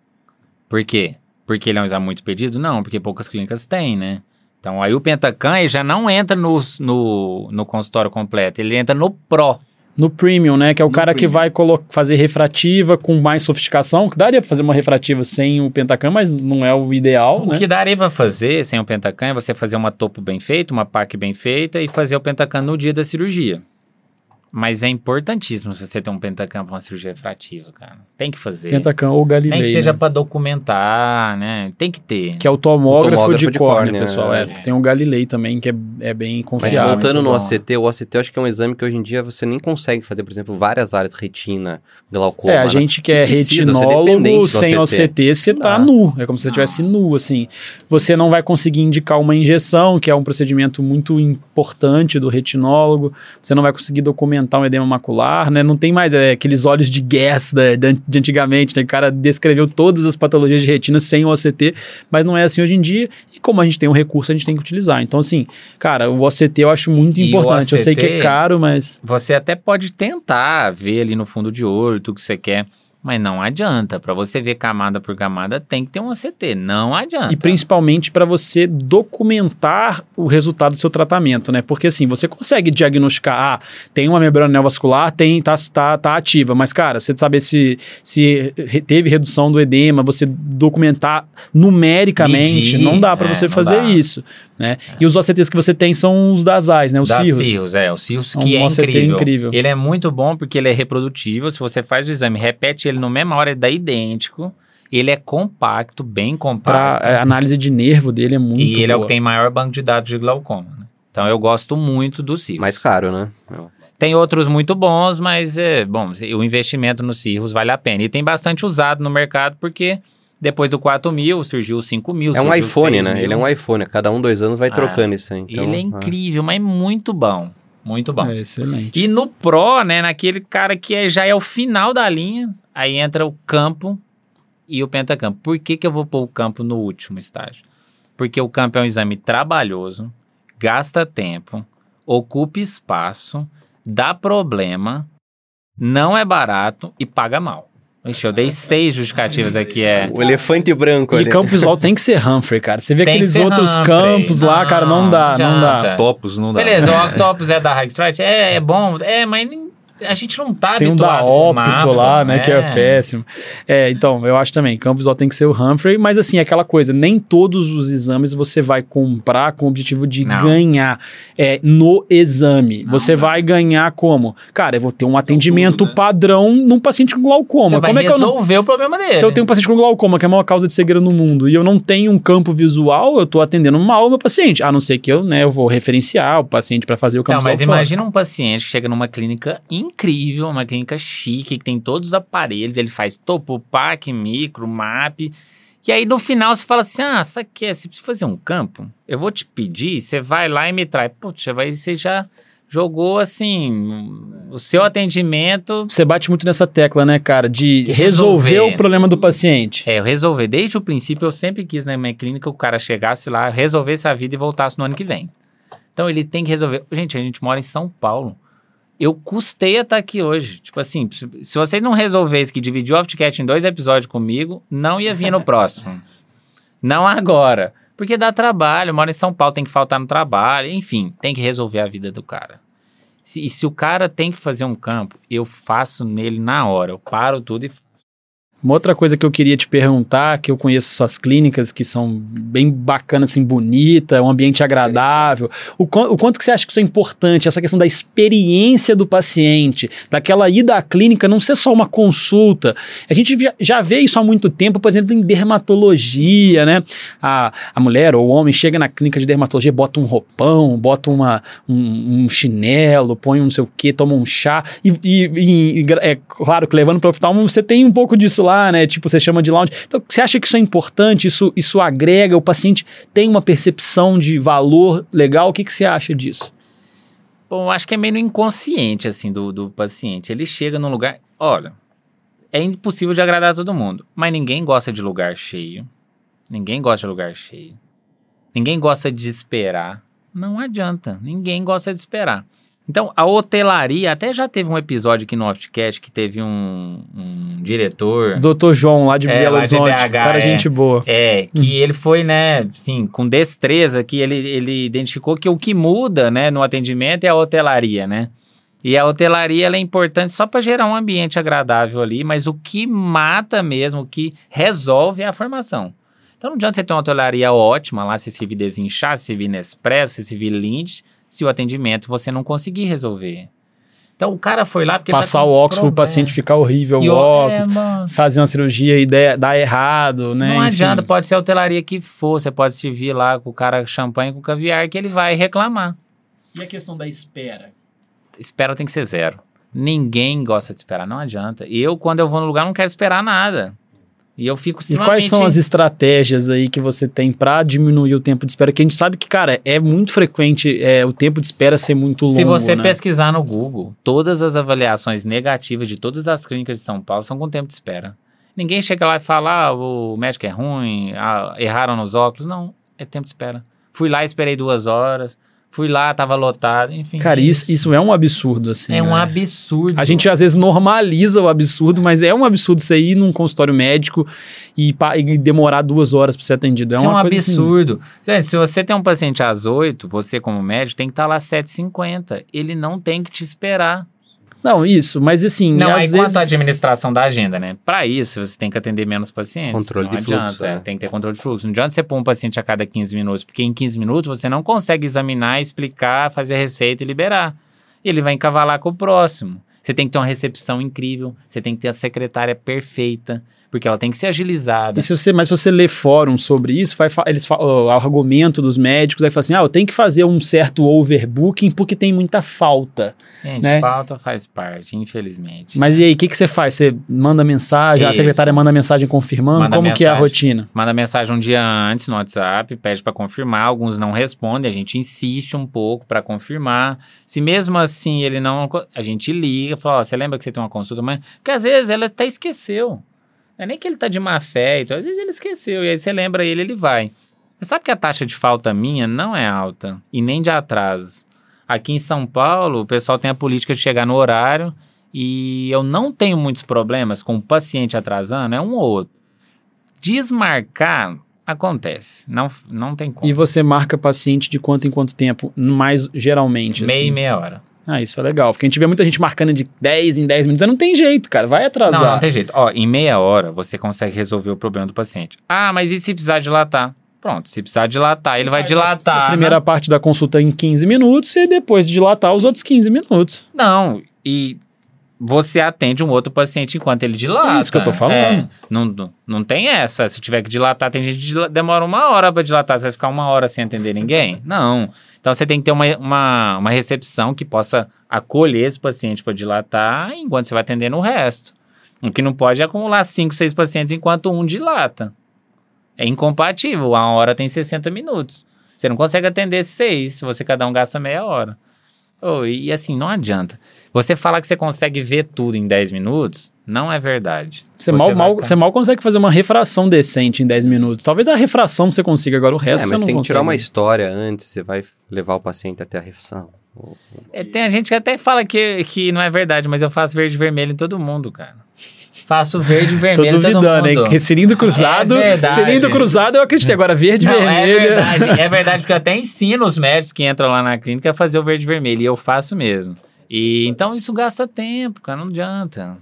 Por quê? Porque ele é um exame muito pedido? Não, porque poucas clínicas têm, né? Então aí o Pentacan já não entra no, no, no consultório completo, ele entra no Pro. No Premium, né? Que é o no cara premium. que vai fazer refrativa com mais sofisticação. Que daria para fazer uma refrativa sem o Pentacan, mas não é o ideal, o né? que daria para fazer sem o Pentacan é você fazer uma topo bem feita, uma PAC bem feita e fazer o Pentacan no dia da cirurgia. Mas é importantíssimo você ter um pentacam para uma cirurgia refrativa, cara. Tem que fazer. Pentacam ou Galilei. Nem que seja né? para documentar, né? Tem que ter. Que é o tomógrafo, o tomógrafo de, de córnea, córnea pessoal. É. É. Tem o Galilei também, que é, é bem confiável. Mas voltando no OCT, o OCT eu acho que é um exame que hoje em dia você nem consegue fazer, por exemplo, várias áreas, retina, glaucoma. É, a gente que é retinólogo sem OCT, OCT você tá ah. nu. É como se você estivesse nu, assim. Você não vai conseguir indicar uma injeção, que é um procedimento muito importante do retinólogo. Você não vai conseguir documentar um edema macular, né? Não tem mais é, aqueles olhos de guess da, de antigamente, né? O cara descreveu todas as patologias de retina sem o OCT, mas não é assim hoje em dia. E como a gente tem um recurso, a gente tem que utilizar. Então, assim, cara, o OCT eu acho muito e importante. OCT, eu sei que é caro, mas. Você até pode tentar ver ali no fundo de olho tudo que você quer. Mas não adianta. Para você ver camada por camada, tem que ter um ACT. Não adianta. E principalmente para você documentar o resultado do seu tratamento, né? Porque assim, você consegue diagnosticar, ah, tem uma membrana neovascular, tem, tá, tá, tá ativa. Mas, cara, você saber se, se teve redução do edema, você documentar numericamente, Medir, não dá para é, você fazer dá. isso. Né? É. E os OCTs que você tem são os das AIS, né? Os das CIRRUS. CIRRUS, é. O CIRRUS que é, um é incrível. incrível. Ele é muito bom porque ele é reprodutível. Se você faz o exame, repete ele na mesma hora, ele dá idêntico. Ele é compacto, bem compacto. Pra, a análise de nervo dele é muito E ele boa. é o que tem maior banco de dados de glaucoma. Né? Então eu gosto muito do CIRRUS. Mais caro, né? Tem outros muito bons, mas é bom, o investimento no CIRRUS vale a pena. E tem bastante usado no mercado porque depois do 4 mil, surgiu o 5 mil. É um iPhone, né? Mil. Ele é um iPhone. Cada um, dois anos vai ah, trocando isso aí. Então, ele é incrível, ah. mas muito bom. Muito bom. É excelente. E no Pro, né? Naquele cara que é, já é o final da linha, aí entra o campo e o pentacampo. Por que, que eu vou pôr o campo no último estágio? Porque o campo é um exame trabalhoso, gasta tempo, ocupa espaço, dá problema, não é barato e paga mal. Ixi, eu dei seis justificativas aqui, é. O elefante branco e ali. E campo visual tem que ser Humphrey, cara. Você vê tem aqueles outros Humphrey. campos lá, cara, não dá, não dá. Octopus não dá. Beleza, o Octopus é da High Strike? É, é bom, é, mas a gente não tá Tem um da Opto lá, né, que é péssimo. É, então, eu acho também, campo visual tem que ser o Humphrey, mas assim, aquela coisa, nem todos os exames você vai comprar com o objetivo de não. ganhar é, no exame. Não, você não. vai ganhar como? Cara, eu vou ter um atendimento tudo, né? padrão num paciente com glaucoma. Você vai como é resolver o problema dele. Se eu tenho um paciente com glaucoma, que é a maior causa de cegueira no mundo, e eu não tenho um campo visual, eu tô atendendo mal o meu paciente. A não ser que eu, né, eu vou referenciar o paciente para fazer o campo não, visual. Mas imagina um paciente que chega numa clínica incrível, uma clínica chique, que tem todos os aparelhos, ele faz topo, PAC, micro, MAP. E aí no final você fala assim: ah, sabe que é? Você precisa fazer um campo? Eu vou te pedir, você vai lá e me traz. Puxa, vai, você já jogou assim o seu atendimento. Você bate muito nessa tecla, né, cara, de resolver, resolver o problema do paciente. É, resolver. Desde o princípio eu sempre quis na minha clínica o cara chegasse lá, resolvesse a vida e voltasse no ano que vem. Então ele tem que resolver. Gente, a gente mora em São Paulo eu custei a estar aqui hoje. Tipo assim, se vocês não resolvessem que dividir o Oftcat em dois episódios comigo, não ia vir no [laughs] próximo. não agora. Porque dá trabalho, mora em São Paulo, tem que faltar no trabalho, enfim, tem que resolver a vida do cara. Se, e se o cara tem que fazer um campo, eu faço nele na hora. Eu paro tudo e uma outra coisa que eu queria te perguntar, que eu conheço suas clínicas, que são bem bacanas, assim, bonita, um ambiente agradável. O, o, quanto que você acha que isso é importante, essa questão da experiência do paciente, daquela ida à clínica não ser só uma consulta. A gente já vê isso há muito tempo, por exemplo, em dermatologia, né? A, a mulher ou o homem chega na clínica de dermatologia, bota um roupão, bota uma, um, um chinelo, põe um não sei o que, toma um chá. E, e, e é claro que levando para o oftalmo, você tem um pouco disso lá, né? Tipo, você chama de lounge. Então, você acha que isso é importante? Isso, isso agrega? O paciente tem uma percepção de valor legal? O que, que você acha disso? Bom, acho que é meio inconsciente, assim, do, do paciente. Ele chega num lugar... Olha, é impossível de agradar todo mundo. Mas ninguém gosta de lugar cheio. Ninguém gosta de lugar cheio. Ninguém gosta de esperar. Não adianta. Ninguém gosta de esperar. Então, a hotelaria, até já teve um episódio aqui no Oftcast que teve um, um diretor. Doutor João, lá de é, Belo Horizonte, cara, é, gente boa. É, que ele foi, né, assim, com destreza, que ele, ele identificou que o que muda, né, no atendimento é a hotelaria, né? E a hotelaria ela é importante só para gerar um ambiente agradável ali, mas o que mata mesmo, o que resolve é a formação. Então não adianta você ter uma hotelaria ótima lá, se servir desinchar, se servir Nespresso, se servir Lindt, se o atendimento você não conseguir resolver. Então o cara foi lá porque passar tá o óculos para o paciente ficar horrível, o óculos, é, fazer uma cirurgia e dar errado, né? Não Enfim. adianta, pode ser a hotelaria que for, você pode servir lá com o cara champanhe com caviar que ele vai reclamar. E a questão da espera? Espera tem que ser zero. Ninguém gosta de esperar, não adianta. Eu quando eu vou no lugar não quero esperar nada. E eu fico E quais são as estratégias aí que você tem para diminuir o tempo de espera? Que a gente sabe que, cara, é muito frequente é, o tempo de espera ser muito longo. Se você né? pesquisar no Google, todas as avaliações negativas de todas as clínicas de São Paulo são com tempo de espera. Ninguém chega lá e fala, ah, o médico é ruim, ah, erraram nos óculos. Não, é tempo de espera. Fui lá, esperei duas horas. Fui lá, tava lotado, enfim. Cara, isso, isso é um absurdo, assim. É né? um absurdo. A gente às vezes normaliza o absurdo, mas é um absurdo você ir num consultório médico e, e demorar duas horas para ser atendido. É, isso é um assim. absurdo. Assim. Se você tem um paciente às oito, você como médico tem que estar tá lá às 7h50. Ele não tem que te esperar. Não, isso, mas assim. Não, aí vezes... quanto à administração da agenda, né? Para isso, você tem que atender menos pacientes. Controle não de adianta, fluxo. É. Tem que ter controle de fluxo. Não adianta você pôr um paciente a cada 15 minutos, porque em 15 minutos você não consegue examinar, explicar, fazer a receita e liberar. Ele vai encavalar com o próximo. Você tem que ter uma recepção incrível, você tem que ter a secretária perfeita, porque ela tem que ser agilizada. E se você, mas você lê fórum sobre isso, vai, eles falam, o argumento dos médicos aí fala assim: ah, eu tenho que fazer um certo overbooking porque tem muita falta. Gente, né? falta faz parte, infelizmente. Mas e aí, o que, que você faz? Você manda mensagem, isso. a secretária manda mensagem confirmando? Manda Como mensagem, que é a rotina? Manda mensagem um dia antes no WhatsApp, pede para confirmar, alguns não respondem, a gente insiste um pouco para confirmar. Se mesmo assim ele não. A gente liga, fala: ó, você lembra que você tem uma consulta amanhã? Porque às vezes ela até esqueceu. Não é nem que ele tá de má fé, então, às vezes ele esqueceu, e aí você lembra ele, ele vai. Você sabe que a taxa de falta minha não é alta, e nem de atrasos. Aqui em São Paulo, o pessoal tem a política de chegar no horário, e eu não tenho muitos problemas com o paciente atrasando, é um ou outro. Desmarcar acontece, não, não tem como. E você marca paciente de quanto em quanto tempo, mais geralmente? Meia assim? e meia hora. Ah, isso é legal. Porque a gente vê muita gente marcando de 10 em 10 minutos. Não tem jeito, cara. Vai atrasar. Não, não tem jeito. Ó, em meia hora você consegue resolver o problema do paciente. Ah, mas e se precisar dilatar? Pronto, se precisar dilatar, ele vai dilatar. A primeira né? parte da consulta em 15 minutos e depois de dilatar os outros 15 minutos. Não, e você atende um outro paciente enquanto ele dilata. É isso que eu tô falando. É, não, não, não tem essa. Se tiver que dilatar, tem gente que demora uma hora para dilatar. Você vai ficar uma hora sem atender ninguém? Não. Então você tem que ter uma, uma, uma recepção que possa acolher esse paciente para dilatar enquanto você vai atendendo o resto. O que não pode é acumular 5, 6 pacientes enquanto um dilata. É incompatível. A hora tem 60 minutos. Você não consegue atender seis se você cada um gasta meia hora. Oh, e assim, não adianta. Você falar que você consegue ver tudo em 10 minutos, não é verdade. Você, você mal, mal, você mal consegue fazer uma refração decente em 10 minutos. Talvez a refração você consiga, agora o resto é, mas você tem que tirar uma história antes, você vai levar o paciente até a refração. É, tem a gente que até fala que, que não é verdade, mas eu faço verde e vermelho em todo mundo, cara. Faço verde e vermelho Tô duvidando, hein? Cilindro cruzado, é cilindro cruzado eu acreditei. Agora verde e é vermelho. É verdade, é [laughs] verdade, porque eu até ensino os médicos que entram lá na clínica a fazer o verde e vermelho. E eu faço mesmo. E então isso gasta tempo, cara, não adianta.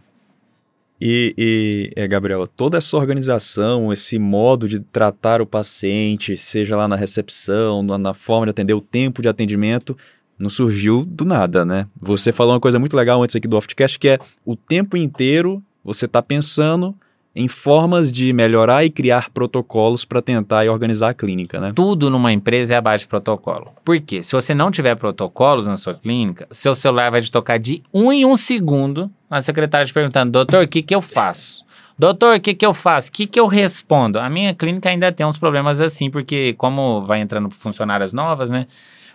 E, e é, Gabriel, toda essa organização, esse modo de tratar o paciente, seja lá na recepção, na, na forma de atender, o tempo de atendimento, não surgiu do nada, né? Você falou uma coisa muito legal antes aqui do Oftcast, que é o tempo inteiro você está pensando em formas de melhorar e criar protocolos para tentar e organizar a clínica, né? Tudo numa empresa é abaixo de protocolo. Por quê? Se você não tiver protocolos na sua clínica, seu celular vai te tocar de um em um segundo na secretária te perguntando, doutor, o que, que eu faço? Doutor, o que, que eu faço? O que, que eu respondo? A minha clínica ainda tem uns problemas assim, porque como vai entrando funcionárias novas, né?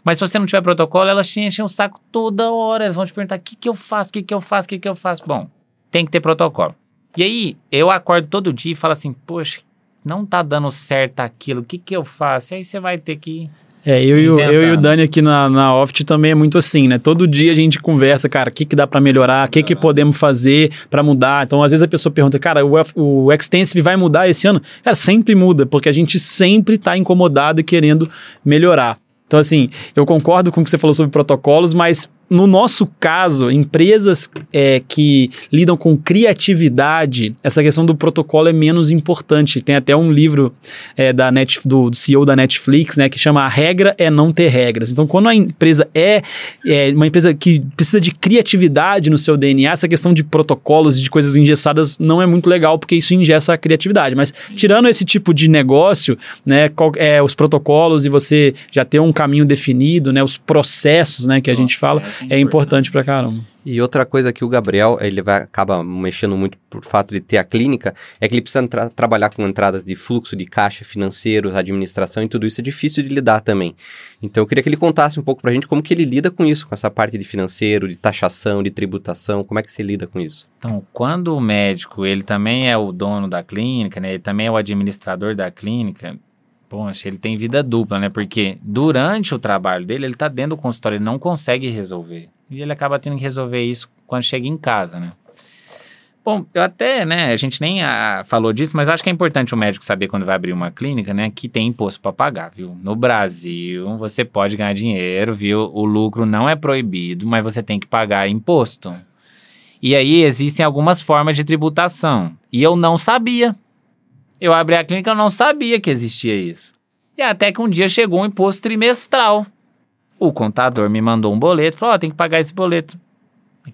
Mas se você não tiver protocolo, elas te enchem o saco toda hora. Eles vão te perguntar: o que, que eu faço? O que, que eu faço? O que, que eu faço? Bom, tem que ter protocolo. E aí, eu acordo todo dia e falo assim, poxa, não tá dando certo aquilo, o que que eu faço? E aí você vai ter que É, eu, eu, eu e o Dani aqui na, na Oft também é muito assim, né? Todo dia a gente conversa, cara, o que, que dá para melhorar, o que, que podemos fazer para mudar. Então, às vezes a pessoa pergunta, cara, o, o Extensive vai mudar esse ano? Cara, sempre muda, porque a gente sempre está incomodado e querendo melhorar. Então, assim, eu concordo com o que você falou sobre protocolos, mas no nosso caso, empresas é, que lidam com criatividade, essa questão do protocolo é menos importante. Tem até um livro é, da Net, do, do, CEO da Netflix, né, que chama A Regra é Não Ter Regras. Então, quando a empresa é, é, uma empresa que precisa de criatividade no seu DNA, essa questão de protocolos e de coisas engessadas não é muito legal, porque isso ingessa a criatividade. Mas, tirando esse tipo de negócio, né, qual, é, os protocolos e você já ter um caminho definido, né, os processos, né, que a Nossa, gente fala, é importante pra caramba. E outra coisa que o Gabriel, ele vai acaba mexendo muito por fato de ter a clínica, é que ele precisa trabalhar com entradas de fluxo de caixa, financeiros, administração e tudo isso é difícil de lidar também. Então eu queria que ele contasse um pouco pra gente como que ele lida com isso, com essa parte de financeiro, de taxação, de tributação, como é que você lida com isso? Então, quando o médico, ele também é o dono da clínica, né, ele também é o administrador da clínica, Poxa, ele tem vida dupla, né? Porque durante o trabalho dele, ele tá dentro do consultório, ele não consegue resolver. E ele acaba tendo que resolver isso quando chega em casa, né? Bom, eu até, né, a gente nem a, ah, falou disso, mas eu acho que é importante o médico saber quando vai abrir uma clínica, né, que tem imposto para pagar, viu? No Brasil, você pode ganhar dinheiro, viu? O lucro não é proibido, mas você tem que pagar imposto. E aí existem algumas formas de tributação. E eu não sabia. Eu abri a clínica, eu não sabia que existia isso. E até que um dia chegou um imposto trimestral. O contador me mandou um boleto, falou: Ó, oh, tem que pagar esse boleto.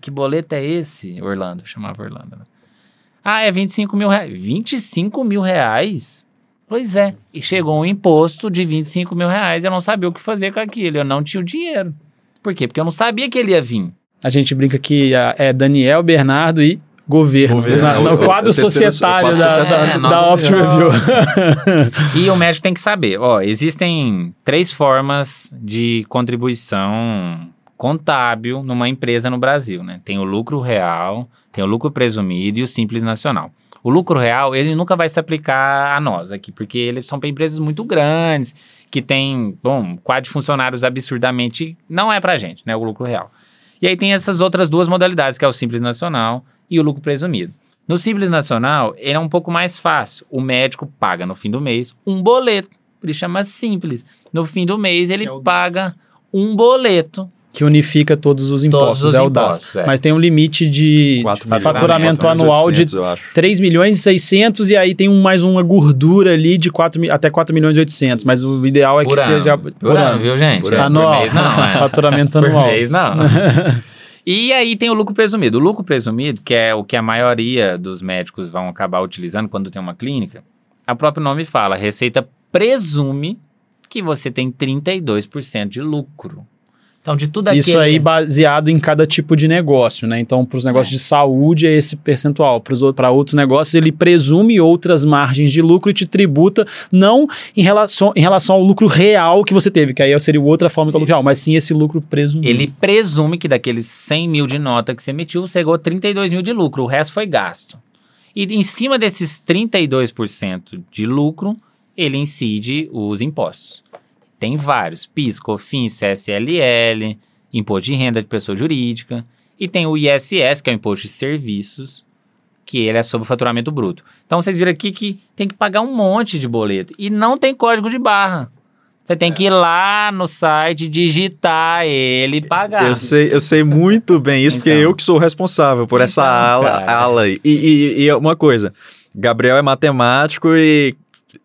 Que boleto é esse, Orlando? Eu chamava Orlando. Né? Ah, é 25 mil reais. 25 mil reais? Pois é. E chegou um imposto de 25 mil reais. Eu não sabia o que fazer com aquilo. Eu não tinha o dinheiro. Por quê? Porque eu não sabia que ele ia vir. A gente brinca que é Daniel, Bernardo e governo, governo na, no quadro societário da, é, da, da Opt Review. e o médico tem que saber, ó, existem três formas de contribuição contábil numa empresa no Brasil, né? Tem o lucro real, tem o lucro presumido e o simples nacional. O lucro real, ele nunca vai se aplicar a nós aqui, porque eles são para empresas muito grandes, que tem, bom, quadro de funcionários absurdamente, não é pra gente, né, o lucro real. E aí tem essas outras duas modalidades, que é o simples nacional e o lucro presumido. No Simples Nacional, ele é um pouco mais fácil. O médico paga no fim do mês um boleto. Ele chama simples. No fim do mês, ele é paga um boleto. Que unifica todos os impostos, todos os é o DAS. É. Mas tem um limite de faturamento anual 800, de 3 milhões e 600 e aí tem um, mais uma gordura ali de 4, até 4 milhões e 800. Mas o ideal é por que ano. seja... Por, por ano, ano, viu, gente? Por anual. Por mês não, é. [laughs] Faturamento anual. Por mês não. [laughs] E aí tem o lucro presumido. O lucro presumido, que é o que a maioria dos médicos vão acabar utilizando quando tem uma clínica, a próprio nome fala, receita presume que você tem 32% de lucro. Então, de tudo aquilo. Isso aí baseado em cada tipo de negócio, né? Então, para os negócios é. de saúde é esse percentual. Para outros negócios, ele presume outras margens de lucro e te tributa, não em relação, em relação ao lucro real que você teve, que aí seria outra forma que é o lucro real, mas sim esse lucro presumido. Ele presume que daqueles 100 mil de nota que você emitiu, você ganhou 32 mil de lucro, o resto foi gasto. E em cima desses 32% de lucro, ele incide os impostos. Tem vários: PIS, COFINS, CSLL, Imposto de Renda de Pessoa Jurídica. E tem o ISS, que é o Imposto de Serviços, que ele é sobre o faturamento bruto. Então vocês viram aqui que tem que pagar um monte de boleto. E não tem código de barra. Você tem que ir lá no site, digitar ele e pagar. Eu sei, eu sei muito bem isso, então, porque eu que sou responsável por então, essa ala, ala aí. E, e, e uma coisa, Gabriel é matemático e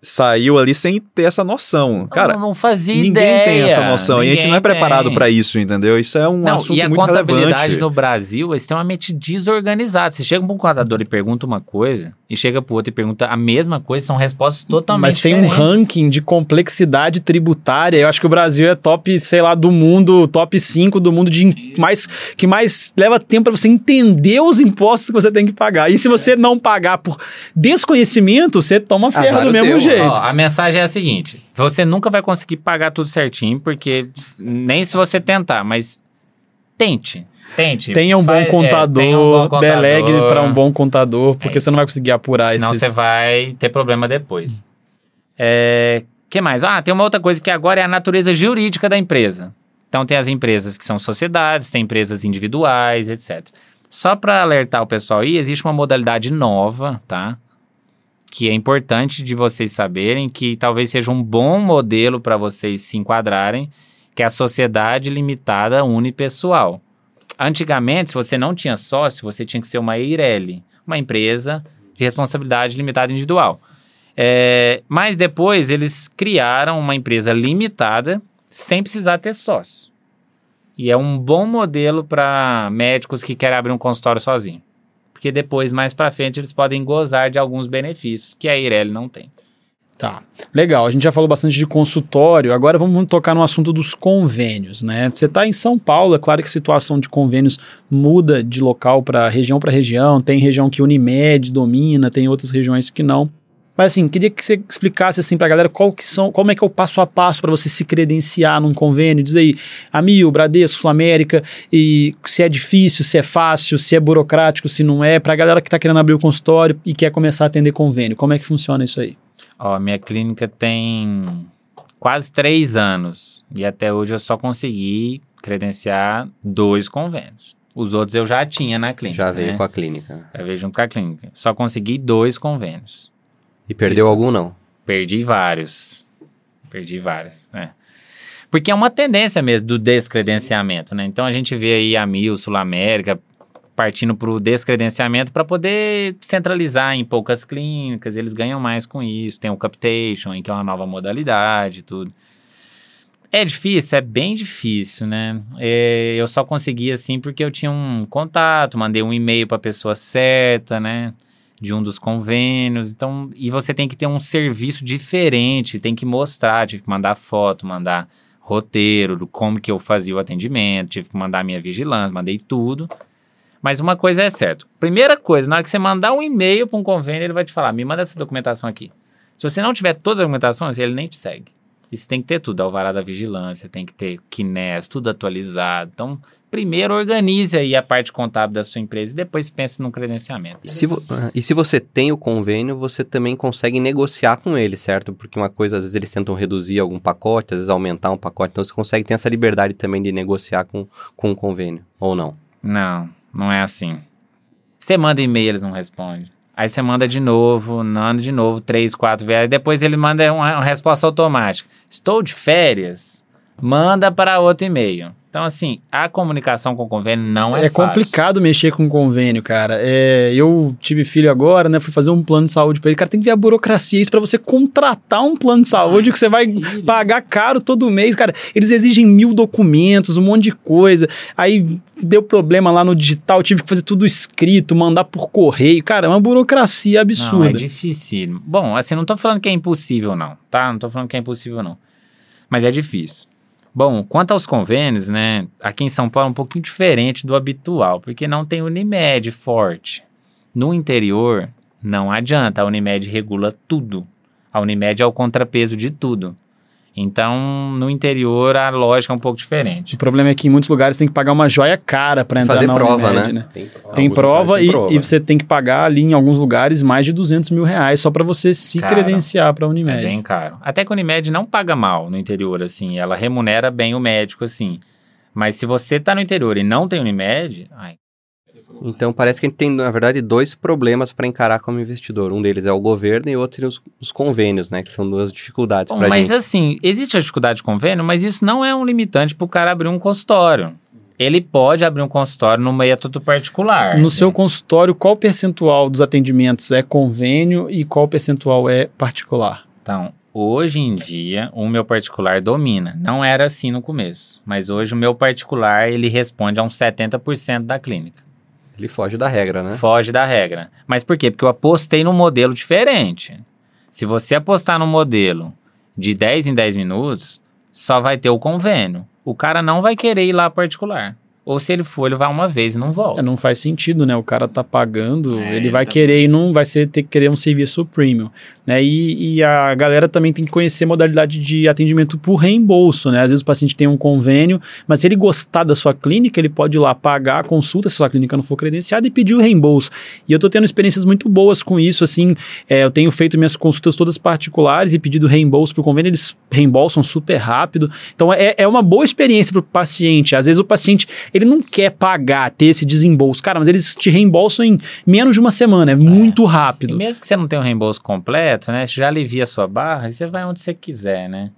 saiu ali sem ter essa noção. Cara, não, não fazia ninguém ideia. tem essa noção ninguém e a gente não é preparado para isso, entendeu? Isso é um não, assunto muito relevante. E a contabilidade no Brasil é extremamente desorganizada. Você chega para um contador e pergunta uma coisa e chega para o outro e pergunta a mesma coisa, são respostas totalmente Mas tem diferentes. um ranking de complexidade tributária. Eu acho que o Brasil é top, sei lá, do mundo, top 5 do mundo de mais que mais leva tempo para você entender os impostos que você tem que pagar. E se você não pagar por desconhecimento, você toma ferro do mesmo jeito jeito. Ó, a mensagem é a seguinte: você nunca vai conseguir pagar tudo certinho, porque nem se você tentar, mas tente. Tente. Tenha um, bom contador, é, um bom contador, delegue para um bom contador, porque é você não vai conseguir apurar Senão esses... você vai ter problema depois. É, que mais? Ah, tem uma outra coisa que agora é a natureza jurídica da empresa. Então tem as empresas que são sociedades, tem empresas individuais, etc. Só para alertar o pessoal aí, existe uma modalidade nova, tá? Que é importante de vocês saberem que talvez seja um bom modelo para vocês se enquadrarem, que é a sociedade limitada unipessoal. Antigamente, se você não tinha sócio, você tinha que ser uma EIRELI, uma empresa de responsabilidade limitada individual. É, mas depois eles criaram uma empresa limitada sem precisar ter sócio. E é um bom modelo para médicos que querem abrir um consultório sozinho. Porque depois, mais para frente, eles podem gozar de alguns benefícios que a Eireli não tem. Tá, legal. A gente já falou bastante de consultório, agora vamos tocar no assunto dos convênios, né? Você está em São Paulo, é claro que a situação de convênios muda de local para região para região, tem região que Unimed domina, tem outras regiões que não. Mas assim, queria que você explicasse assim para a galera qual que são, como é que é o passo a passo para você se credenciar num convênio, diz aí, Amil, Bradesco, Sul América, e se é difícil, se é fácil, se é burocrático, se não é, para a galera que está querendo abrir o consultório e quer começar a atender convênio, como é que funciona isso aí? Ó, minha clínica tem quase três anos e até hoje eu só consegui credenciar dois convênios. Os outros eu já tinha na clínica. Já veio né? com a clínica. Já veio junto com a clínica. Só consegui dois convênios. E perdeu Isso. algum, não? Perdi vários. Perdi vários, né? Porque é uma tendência mesmo do descredenciamento, né? Então a gente vê aí a Mil, Sul América, partindo para o descredenciamento para poder centralizar em poucas clínicas, eles ganham mais com isso. Tem o Capitation, que é uma nova modalidade e tudo. É difícil, é bem difícil, né? É, eu só consegui assim porque eu tinha um contato, mandei um e-mail para a pessoa certa, né? De um dos convênios. Então, e você tem que ter um serviço diferente, tem que mostrar, tive que mandar foto, mandar roteiro do como que eu fazia o atendimento, tive que mandar minha vigilância, mandei tudo. Mas uma coisa é certa. Primeira coisa, na hora que você mandar um e-mail para um convênio, ele vai te falar: me manda essa documentação aqui. Se você não tiver toda a documentação, ele nem te segue. E você tem que ter tudo, alvará da vigilância, tem que ter KINES, tudo atualizado. Então, primeiro organize aí a parte contábil da sua empresa e depois pense no credenciamento. E se, e se você tem o convênio, você também consegue negociar com ele, certo? Porque uma coisa, às vezes eles tentam reduzir algum pacote, às vezes aumentar um pacote, então você consegue ter essa liberdade também de negociar com, com o convênio, ou não? Não, não é assim. Você manda e-mail, eles não respondem. Aí você manda de novo, manda de novo, três, quatro vezes. Depois ele manda uma, uma resposta automática. Estou de férias, manda para outro e-mail. Então, assim, a comunicação com o convênio não é, é fácil. É complicado mexer com convênio, cara. É, eu tive filho agora, né? Fui fazer um plano de saúde para ele. Cara, tem que ver a burocracia isso para você contratar um plano de saúde Ai, que você vai pagar caro todo mês, cara. Eles exigem mil documentos, um monte de coisa. Aí deu problema lá no digital, tive que fazer tudo escrito, mandar por correio. Cara, é uma burocracia absurda. Não, é difícil. Bom, assim, não tô falando que é impossível, não, tá? Não tô falando que é impossível, não. Mas é difícil. Bom, quanto aos convênios, né, aqui em São Paulo é um pouquinho diferente do habitual, porque não tem Unimed forte. No interior, não adianta, a Unimed regula tudo. A Unimed é o contrapeso de tudo. Então, no interior, a lógica é um pouco diferente. O problema é que em muitos lugares tem que pagar uma joia cara para entrar Fazer na prova, Unimed, né? né? Tem, tem prova, e, prova, e, você tem que pagar ali em alguns lugares mais de 200 mil reais só para você se Cara, credenciar para a Unimed. É bem caro. Até que a Unimed não paga mal no interior, assim. Ela remunera bem o médico, assim. Mas se você tá no interior e não tem Unimed, ai, então parece que a gente tem, na verdade, dois problemas para encarar como investidor. Um deles é o governo e outro os, os convênios, né? Que são duas dificuldades para Mas gente. assim, existe a dificuldade de convênio, mas isso não é um limitante para o cara abrir um consultório. Ele pode abrir um consultório no método particular. No né? seu consultório, qual percentual dos atendimentos é convênio e qual percentual é particular? Então, hoje em dia, o meu particular domina. Não era assim no começo, mas hoje o meu particular ele responde a uns 70% da clínica. Ele foge da regra, né? Foge da regra. Mas por quê? Porque eu apostei num modelo diferente. Se você apostar no modelo de 10 em 10 minutos, só vai ter o convênio. O cara não vai querer ir lá particular. Ou se ele for, ele vai uma vez e não volta. É, não faz sentido, né? O cara tá pagando, é, ele vai tá... querer e não vai ser, ter que querer um serviço premium, né? E, e, a galera também tem que conhecer a modalidade de atendimento por reembolso, né? Às vezes o paciente tem um convênio, mas se ele gostar da sua clínica, ele pode ir lá pagar a consulta se a sua clínica não for credenciada e pedir o reembolso. E eu tô tendo experiências muito boas com isso, assim, é, eu tenho feito minhas consultas todas particulares e pedido reembolso pro convênio, eles reembolsam super rápido. Então é, é uma boa experiência pro paciente. Às vezes o paciente ele não quer pagar, ter esse desembolso. Cara, mas eles te reembolsam em menos de uma semana, é, é. muito rápido. E mesmo que você não tenha um reembolso completo, né? Você já alivia a sua barra e você vai onde você quiser, né?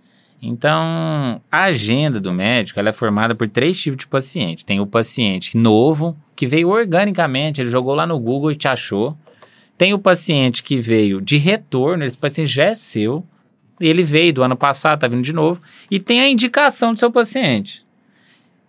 Então, a agenda do médico ela é formada por três tipos de paciente. Tem o paciente novo, que veio organicamente, ele jogou lá no Google e te achou. Tem o paciente que veio de retorno, esse paciente já é seu, ele veio do ano passado, tá vindo de novo. E tem a indicação do seu paciente.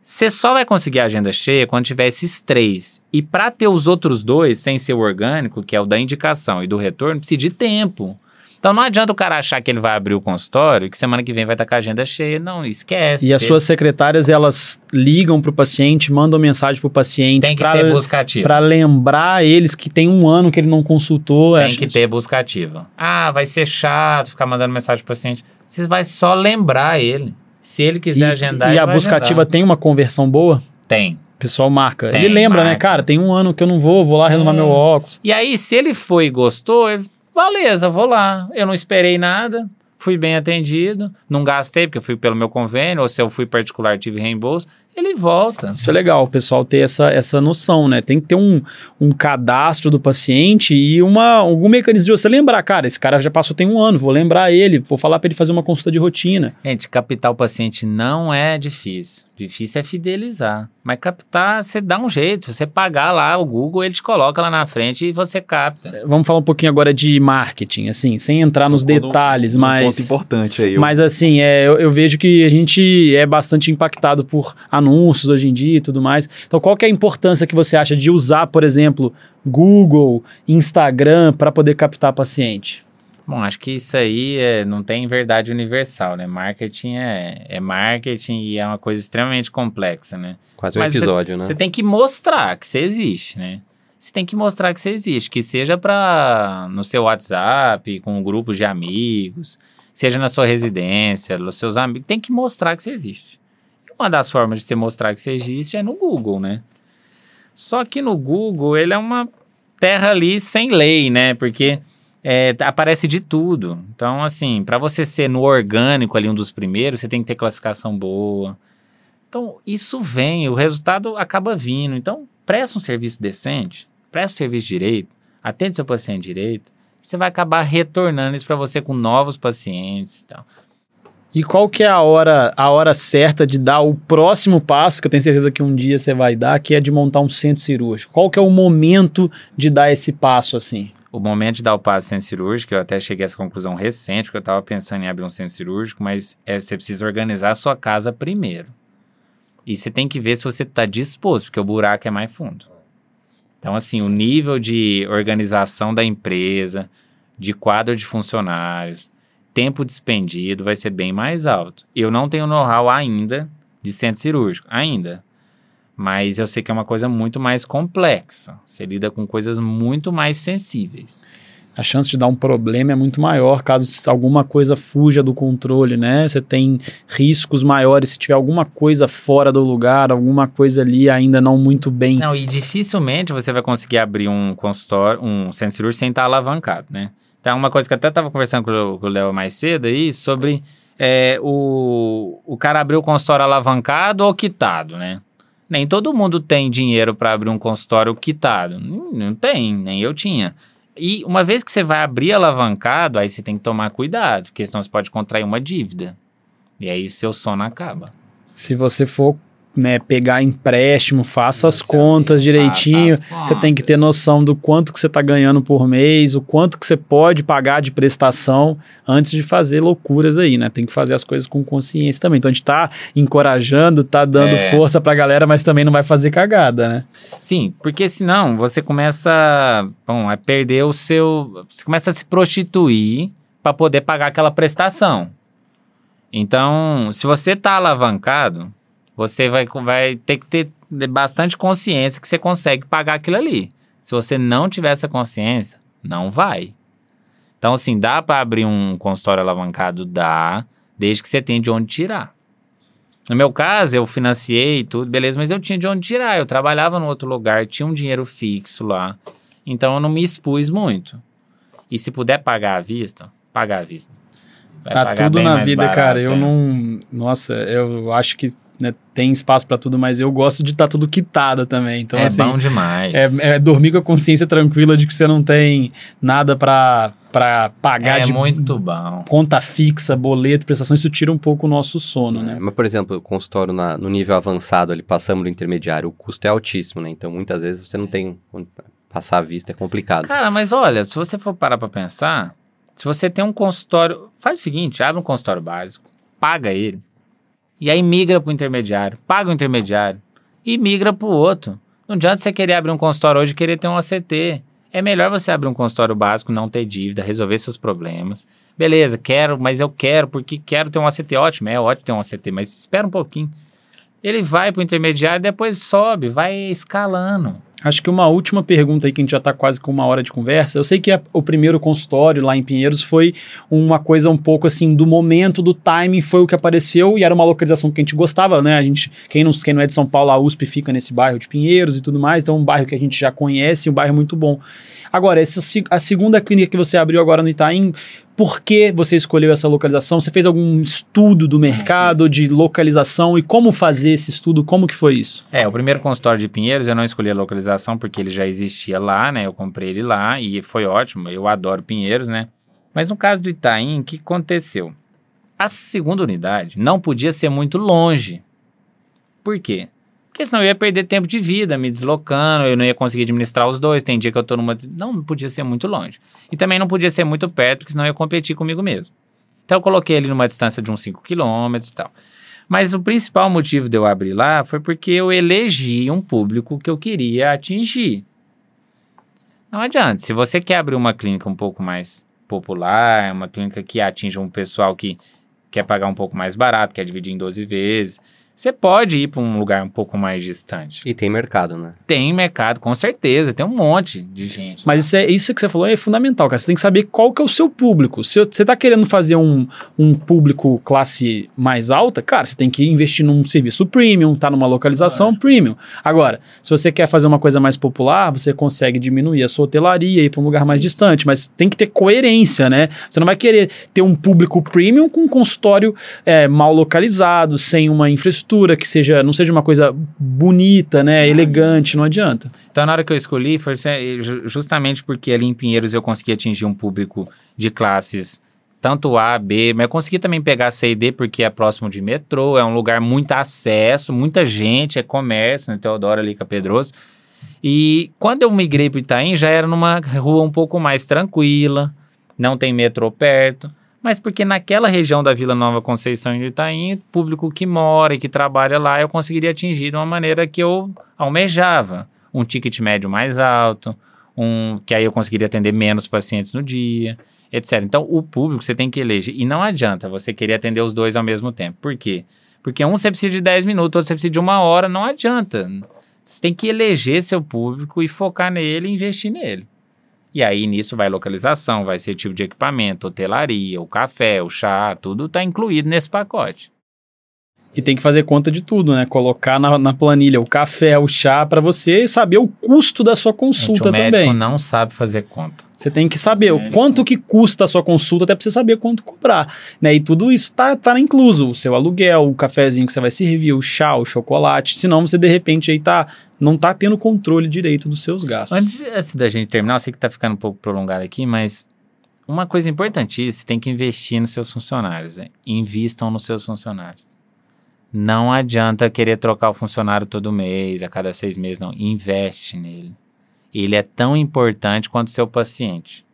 Você só vai conseguir a agenda cheia quando tiver esses três. E para ter os outros dois, sem ser o orgânico, que é o da indicação e do retorno, precisa de tempo. Então não adianta o cara achar que ele vai abrir o consultório, que semana que vem vai estar com a agenda cheia. Não, esquece. E as suas secretárias, elas ligam para o paciente, mandam mensagem para o paciente. Tem que pra, ter busca ativa. Para lembrar eles que tem um ano que ele não consultou. Tem que ter busca ativa. Ah, vai ser chato ficar mandando mensagem para o paciente. Você vai só lembrar ele. Se ele quiser e, agendar, E a busca ativa tem uma conversão boa? Tem. O pessoal marca. Tem, ele lembra, né, marca. né, cara? Tem um ano que eu não vou, vou lá renovar é. meu óculos. E aí, se ele foi e gostou, ele, beleza, vou lá. Eu não esperei nada, fui bem atendido, não gastei porque eu fui pelo meu convênio, ou se eu fui particular tive reembolso ele volta. Isso é legal, o pessoal ter essa, essa noção, né? Tem que ter um, um cadastro do paciente e uma, algum mecanismo de você lembrar, cara, esse cara já passou tem um ano, vou lembrar ele, vou falar para ele fazer uma consulta de rotina. Gente, captar o paciente não é difícil. Difícil é fidelizar. Mas captar, você dá um jeito. Se você pagar lá o Google, ele te coloca lá na frente e você capta. É, vamos falar um pouquinho agora de marketing, assim, sem entrar nos detalhes, um, mas. Um ponto importante aí. Eu... Mas assim, é, eu, eu, vejo que a gente é bastante impactado por anúncios hoje em dia e tudo mais. Então, qual que é a importância que você acha de usar, por exemplo, Google, Instagram para poder captar paciente? Bom, acho que isso aí é, não tem verdade universal, né? Marketing é, é marketing e é uma coisa extremamente complexa, né? Quase um Mas episódio, né? Você tem que mostrar que você existe, né? Você tem que mostrar que você existe, que seja para no seu WhatsApp, com um grupo de amigos, seja na sua residência, nos seus amigos, tem que mostrar que você existe. Uma das formas de você mostrar que você existe é no Google, né? Só que no Google ele é uma terra ali sem lei, né? Porque é, aparece de tudo. Então, assim, para você ser no orgânico ali um dos primeiros, você tem que ter classificação boa. Então, isso vem, o resultado acaba vindo. Então, presta um serviço decente, presta um serviço direito, atende seu paciente direito, você vai acabar retornando isso para você com novos pacientes e tal. E qual que é a hora, a hora certa de dar o próximo passo, que eu tenho certeza que um dia você vai dar, que é de montar um centro cirúrgico? Qual que é o momento de dar esse passo assim? O momento de dar o passo centro cirúrgico, eu até cheguei a essa conclusão recente, porque eu estava pensando em abrir um centro cirúrgico, mas é, você precisa organizar a sua casa primeiro. E você tem que ver se você está disposto, porque o buraco é mais fundo. Então, assim, o nível de organização da empresa, de quadro de funcionários, tempo despendido vai ser bem mais alto. Eu não tenho know-how ainda de centro cirúrgico, ainda. Mas eu sei que é uma coisa muito mais complexa. Você lida com coisas muito mais sensíveis. A chance de dar um problema é muito maior caso alguma coisa fuja do controle, né? Você tem riscos maiores se tiver alguma coisa fora do lugar, alguma coisa ali ainda não muito bem. Não, e dificilmente você vai conseguir abrir um consultório, um centro cirúrgico sem estar alavancado, né? Então, uma coisa que eu até estava conversando com o Léo mais cedo aí sobre é, o, o cara abrir o consultório alavancado ou quitado, né? Nem todo mundo tem dinheiro para abrir um consultório quitado. Não, tem, nem eu tinha. E uma vez que você vai abrir alavancado, aí você tem que tomar cuidado, porque senão você pode contrair uma dívida. E aí seu sono acaba. Se você for né, pegar empréstimo, faça as contas direitinho. Você tem que ter noção do quanto que você está ganhando por mês, o quanto que você pode pagar de prestação antes de fazer loucuras aí, né? Tem que fazer as coisas com consciência também. Então a gente está encorajando, está dando é. força para a galera, mas também não vai fazer cagada, né? Sim, porque senão você começa, bom, a perder o seu, você começa a se prostituir para poder pagar aquela prestação. Então, se você está alavancado, você vai, vai ter que ter bastante consciência que você consegue pagar aquilo ali. Se você não tiver essa consciência, não vai. Então, assim, dá para abrir um consultório alavancado? Dá, desde que você tenha de onde tirar. No meu caso, eu financiei tudo, beleza, mas eu tinha de onde tirar. Eu trabalhava no outro lugar, tinha um dinheiro fixo lá. Então eu não me expus muito. E se puder pagar à vista, pagar à vista. Vai tá tudo na vida, barato, cara. Eu é. não. Nossa, eu acho que né, tem espaço para tudo, mas eu gosto de estar tá tudo quitado também. Então, é assim, bom demais. É, é, dormir com a consciência tranquila de que você não tem nada para para pagar é de muito bom. conta fixa, boleto, prestação, isso tira um pouco o nosso sono, né? Mas, por exemplo, o consultório na, no nível avançado, ali passamos do intermediário, o custo é altíssimo, né? Então, muitas vezes você não tem passar a vista, é complicado. Cara, mas olha, se você for parar para pensar, se você tem um consultório, faz o seguinte, abre um consultório básico, paga ele, e aí migra para o intermediário, paga o intermediário e migra para o outro. Não adianta você querer abrir um consultório hoje e querer ter um ACT. É melhor você abrir um consultório básico, não ter dívida, resolver seus problemas. Beleza, quero, mas eu quero porque quero ter um ACT. Ótimo, é ótimo ter um ACT, mas espera um pouquinho. Ele vai para o intermediário, depois sobe, vai escalando. Acho que uma última pergunta aí, que a gente já está quase com uma hora de conversa. Eu sei que a, o primeiro consultório lá em Pinheiros foi uma coisa um pouco assim, do momento, do timing, foi o que apareceu e era uma localização que a gente gostava, né? A gente, quem não, quem não é de São Paulo, a USP fica nesse bairro de Pinheiros e tudo mais, então é um bairro que a gente já conhece, um bairro muito bom. Agora, essa, a segunda clínica que você abriu agora no Itaim, por que você escolheu essa localização? Você fez algum estudo do mercado de localização e como fazer esse estudo? Como que foi isso? É, o primeiro consultório de Pinheiros eu não escolhi a localização porque ele já existia lá, né? Eu comprei ele lá e foi ótimo. Eu adoro Pinheiros, né? Mas no caso do Itaim, o que aconteceu? A segunda unidade não podia ser muito longe. Por quê? Porque senão eu ia perder tempo de vida me deslocando, eu não ia conseguir administrar os dois. Tem dia que eu tô numa. Não, podia ser muito longe. E também não podia ser muito perto, porque senão eu ia competir comigo mesmo. Então eu coloquei ele numa distância de uns 5 km e tal. Mas o principal motivo de eu abrir lá foi porque eu elegi um público que eu queria atingir. Não adianta. Se você quer abrir uma clínica um pouco mais popular, uma clínica que atinja um pessoal que quer pagar um pouco mais barato, quer dividir em 12 vezes, você pode ir para um lugar um pouco mais distante. E tem mercado, né? Tem mercado, com certeza. Tem um monte de gente. Mas isso, é, isso que você falou é fundamental, cara. Você tem que saber qual que é o seu público. Se você está querendo fazer um, um público classe mais alta, cara, você tem que investir num serviço premium, tá numa localização claro. premium. Agora, se você quer fazer uma coisa mais popular, você consegue diminuir a sua hotelaria e ir para um lugar mais distante. Mas tem que ter coerência, né? Você não vai querer ter um público premium com um consultório é, mal localizado, sem uma infraestrutura textura, que seja, não seja uma coisa bonita, né, elegante, não adianta. Então, na hora que eu escolhi, foi justamente porque ali em Pinheiros eu consegui atingir um público de classes tanto A, B, mas eu consegui também pegar C e D porque é próximo de metrô, é um lugar muito acesso, muita gente, é comércio, né, Teodoro ali, Capedroso. E quando eu migrei para Itaim, já era numa rua um pouco mais tranquila, não tem metrô perto mas porque naquela região da Vila Nova Conceição e Itaim, público que mora e que trabalha lá, eu conseguiria atingir de uma maneira que eu almejava. Um ticket médio mais alto, um que aí eu conseguiria atender menos pacientes no dia, etc. Então, o público você tem que eleger. E não adianta você querer atender os dois ao mesmo tempo. Por quê? Porque um você precisa de 10 minutos, outro você precisa de uma hora, não adianta. Você tem que eleger seu público e focar nele e investir nele. E aí nisso vai localização, vai ser tipo de equipamento, hotelaria, o café, o chá, tudo está incluído nesse pacote. E tem que fazer conta de tudo, né? Colocar na, na planilha o café, o chá, para você saber o custo da sua consulta Gente, o também. O médico não sabe fazer conta. Você tem que saber o, o quanto que custa a sua consulta, até para você saber quanto cobrar. Né? E tudo isso tá, tá incluso. O seu aluguel, o cafezinho que você vai servir, o chá, o chocolate. Senão você, de repente, aí tá, não tá tendo controle direito dos seus gastos. Antes, antes da gente terminar, eu sei que tá ficando um pouco prolongado aqui, mas uma coisa importantíssima, você tem que investir nos seus funcionários. Né? Invistam nos seus funcionários. Não adianta querer trocar o funcionário todo mês, a cada seis meses, não. Investe nele. Ele é tão importante quanto o seu paciente.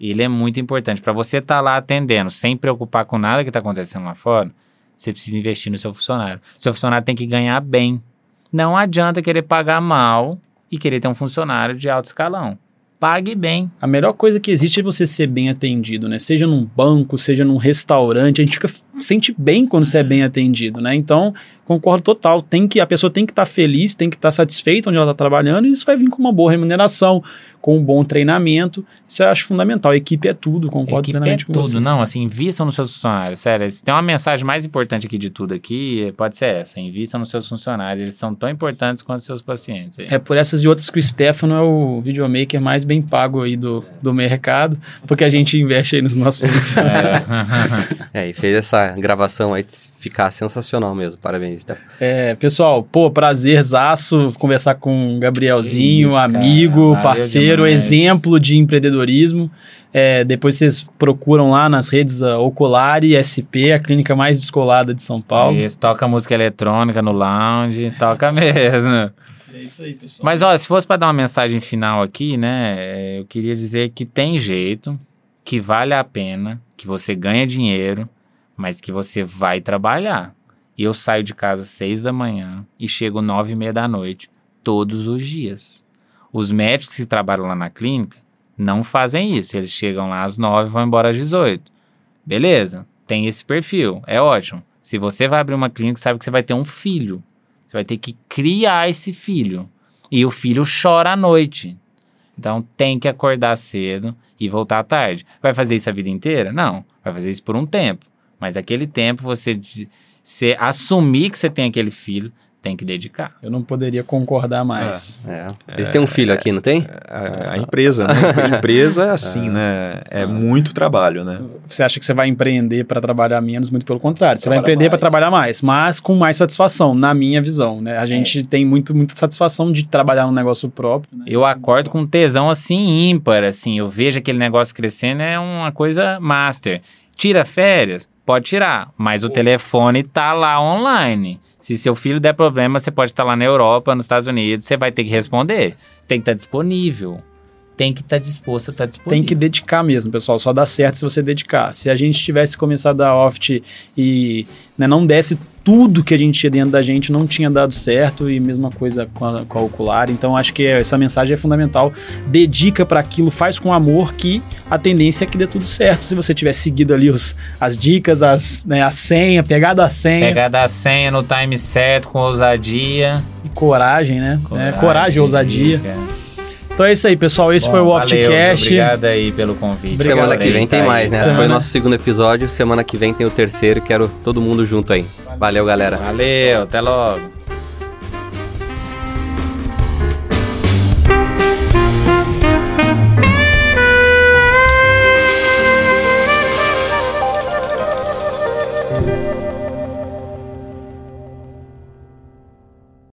Ele é muito importante. Para você estar tá lá atendendo, sem preocupar com nada que está acontecendo lá fora, você precisa investir no seu funcionário. Seu funcionário tem que ganhar bem. Não adianta querer pagar mal e querer ter um funcionário de alto escalão. Pague bem. A melhor coisa que existe é você ser bem atendido, né? Seja num banco, seja num restaurante, a gente fica, sente bem quando você é bem atendido, né? Então, concordo total. Tem que a pessoa tem que estar tá feliz, tem que estar tá satisfeita onde ela está trabalhando e isso vai vir com uma boa remuneração, com um bom treinamento. Isso eu acho fundamental. A equipe é tudo, concordo equipe plenamente é com tudo. você. Não, assim, invistam nos seus funcionários. Sério, se tem uma mensagem mais importante aqui de tudo aqui, pode ser essa. Invistam nos seus funcionários. Eles são tão importantes quanto os seus pacientes. Aí. É por essas e outras que o Stefano é o videomaker mais bem pago aí do, do mercado, porque a gente investe aí nos nossos [laughs] funcionários. É. [laughs] é, e fez essa gravação aí ficar sensacional mesmo. Parabéns, Stefano. É, pessoal, pô, prazerzaço conversar com o Gabrielzinho, isso, amigo, parceiro, demais. exemplo de empreendedorismo. É, depois vocês procuram lá nas redes a Oculari SP, a clínica mais descolada de São Paulo. Isso, toca música eletrônica no lounge, toca [laughs] mesmo. É isso aí, pessoal. Mas, ó, se fosse para dar uma mensagem final aqui, né, eu queria dizer que tem jeito, que vale a pena, que você ganha dinheiro, mas que você vai trabalhar. E eu saio de casa às seis da manhã e chego nove e meia da noite, todos os dias. Os médicos que trabalham lá na clínica não fazem isso. Eles chegam lá às nove e vão embora às dezoito. Beleza, tem esse perfil, é ótimo. Se você vai abrir uma clínica, sabe que você vai ter um filho. Você vai ter que criar esse filho. E o filho chora à noite. Então tem que acordar cedo e voltar à tarde. Vai fazer isso a vida inteira? Não. Vai fazer isso por um tempo. Mas aquele tempo você, você assumir que você tem aquele filho, tem que dedicar. Eu não poderia concordar mais. É. É. Eles têm um filho aqui, não tem? A, a empresa, né? A empresa é assim, [laughs] é. né? É muito trabalho, né? Você acha que você vai empreender para trabalhar menos? Muito pelo contrário. Você vai empreender para trabalhar mais, mas com mais satisfação, na minha visão, né? A gente é. tem muito, muita satisfação de trabalhar num negócio próprio. Né? Eu acordo com tesão assim ímpar, assim. Eu vejo aquele negócio crescendo, é uma coisa master. Tira férias? Pode tirar, mas o telefone tá lá online. Se seu filho der problema, você pode estar lá na Europa, nos Estados Unidos, você vai ter que responder. Tem que estar disponível. Tem que estar disposto a estar disponível. Tem que dedicar mesmo, pessoal. Só dá certo se você dedicar. Se a gente tivesse começado a Oft e né, não desse tudo que a gente tinha dentro da gente não tinha dado certo e mesma coisa com a, com a ocular. Então acho que essa mensagem é fundamental. Dedica para aquilo, faz com amor que a tendência é que dê tudo certo. Se você tiver seguido ali os, as dicas, as, né, a senha, pegada a senha. Pegada a senha no time certo, com ousadia. Coragem, né? Coragem, é, coragem e ousadia. Dica. Então é isso aí, pessoal. Esse Bom, foi o Oftcast. Obrigado aí pelo convite. Obrigado semana que vem tem mais, né? Semana... Foi o nosso segundo episódio. Semana que vem tem o terceiro. Quero todo mundo junto aí. Valeu, galera. Valeu, até logo.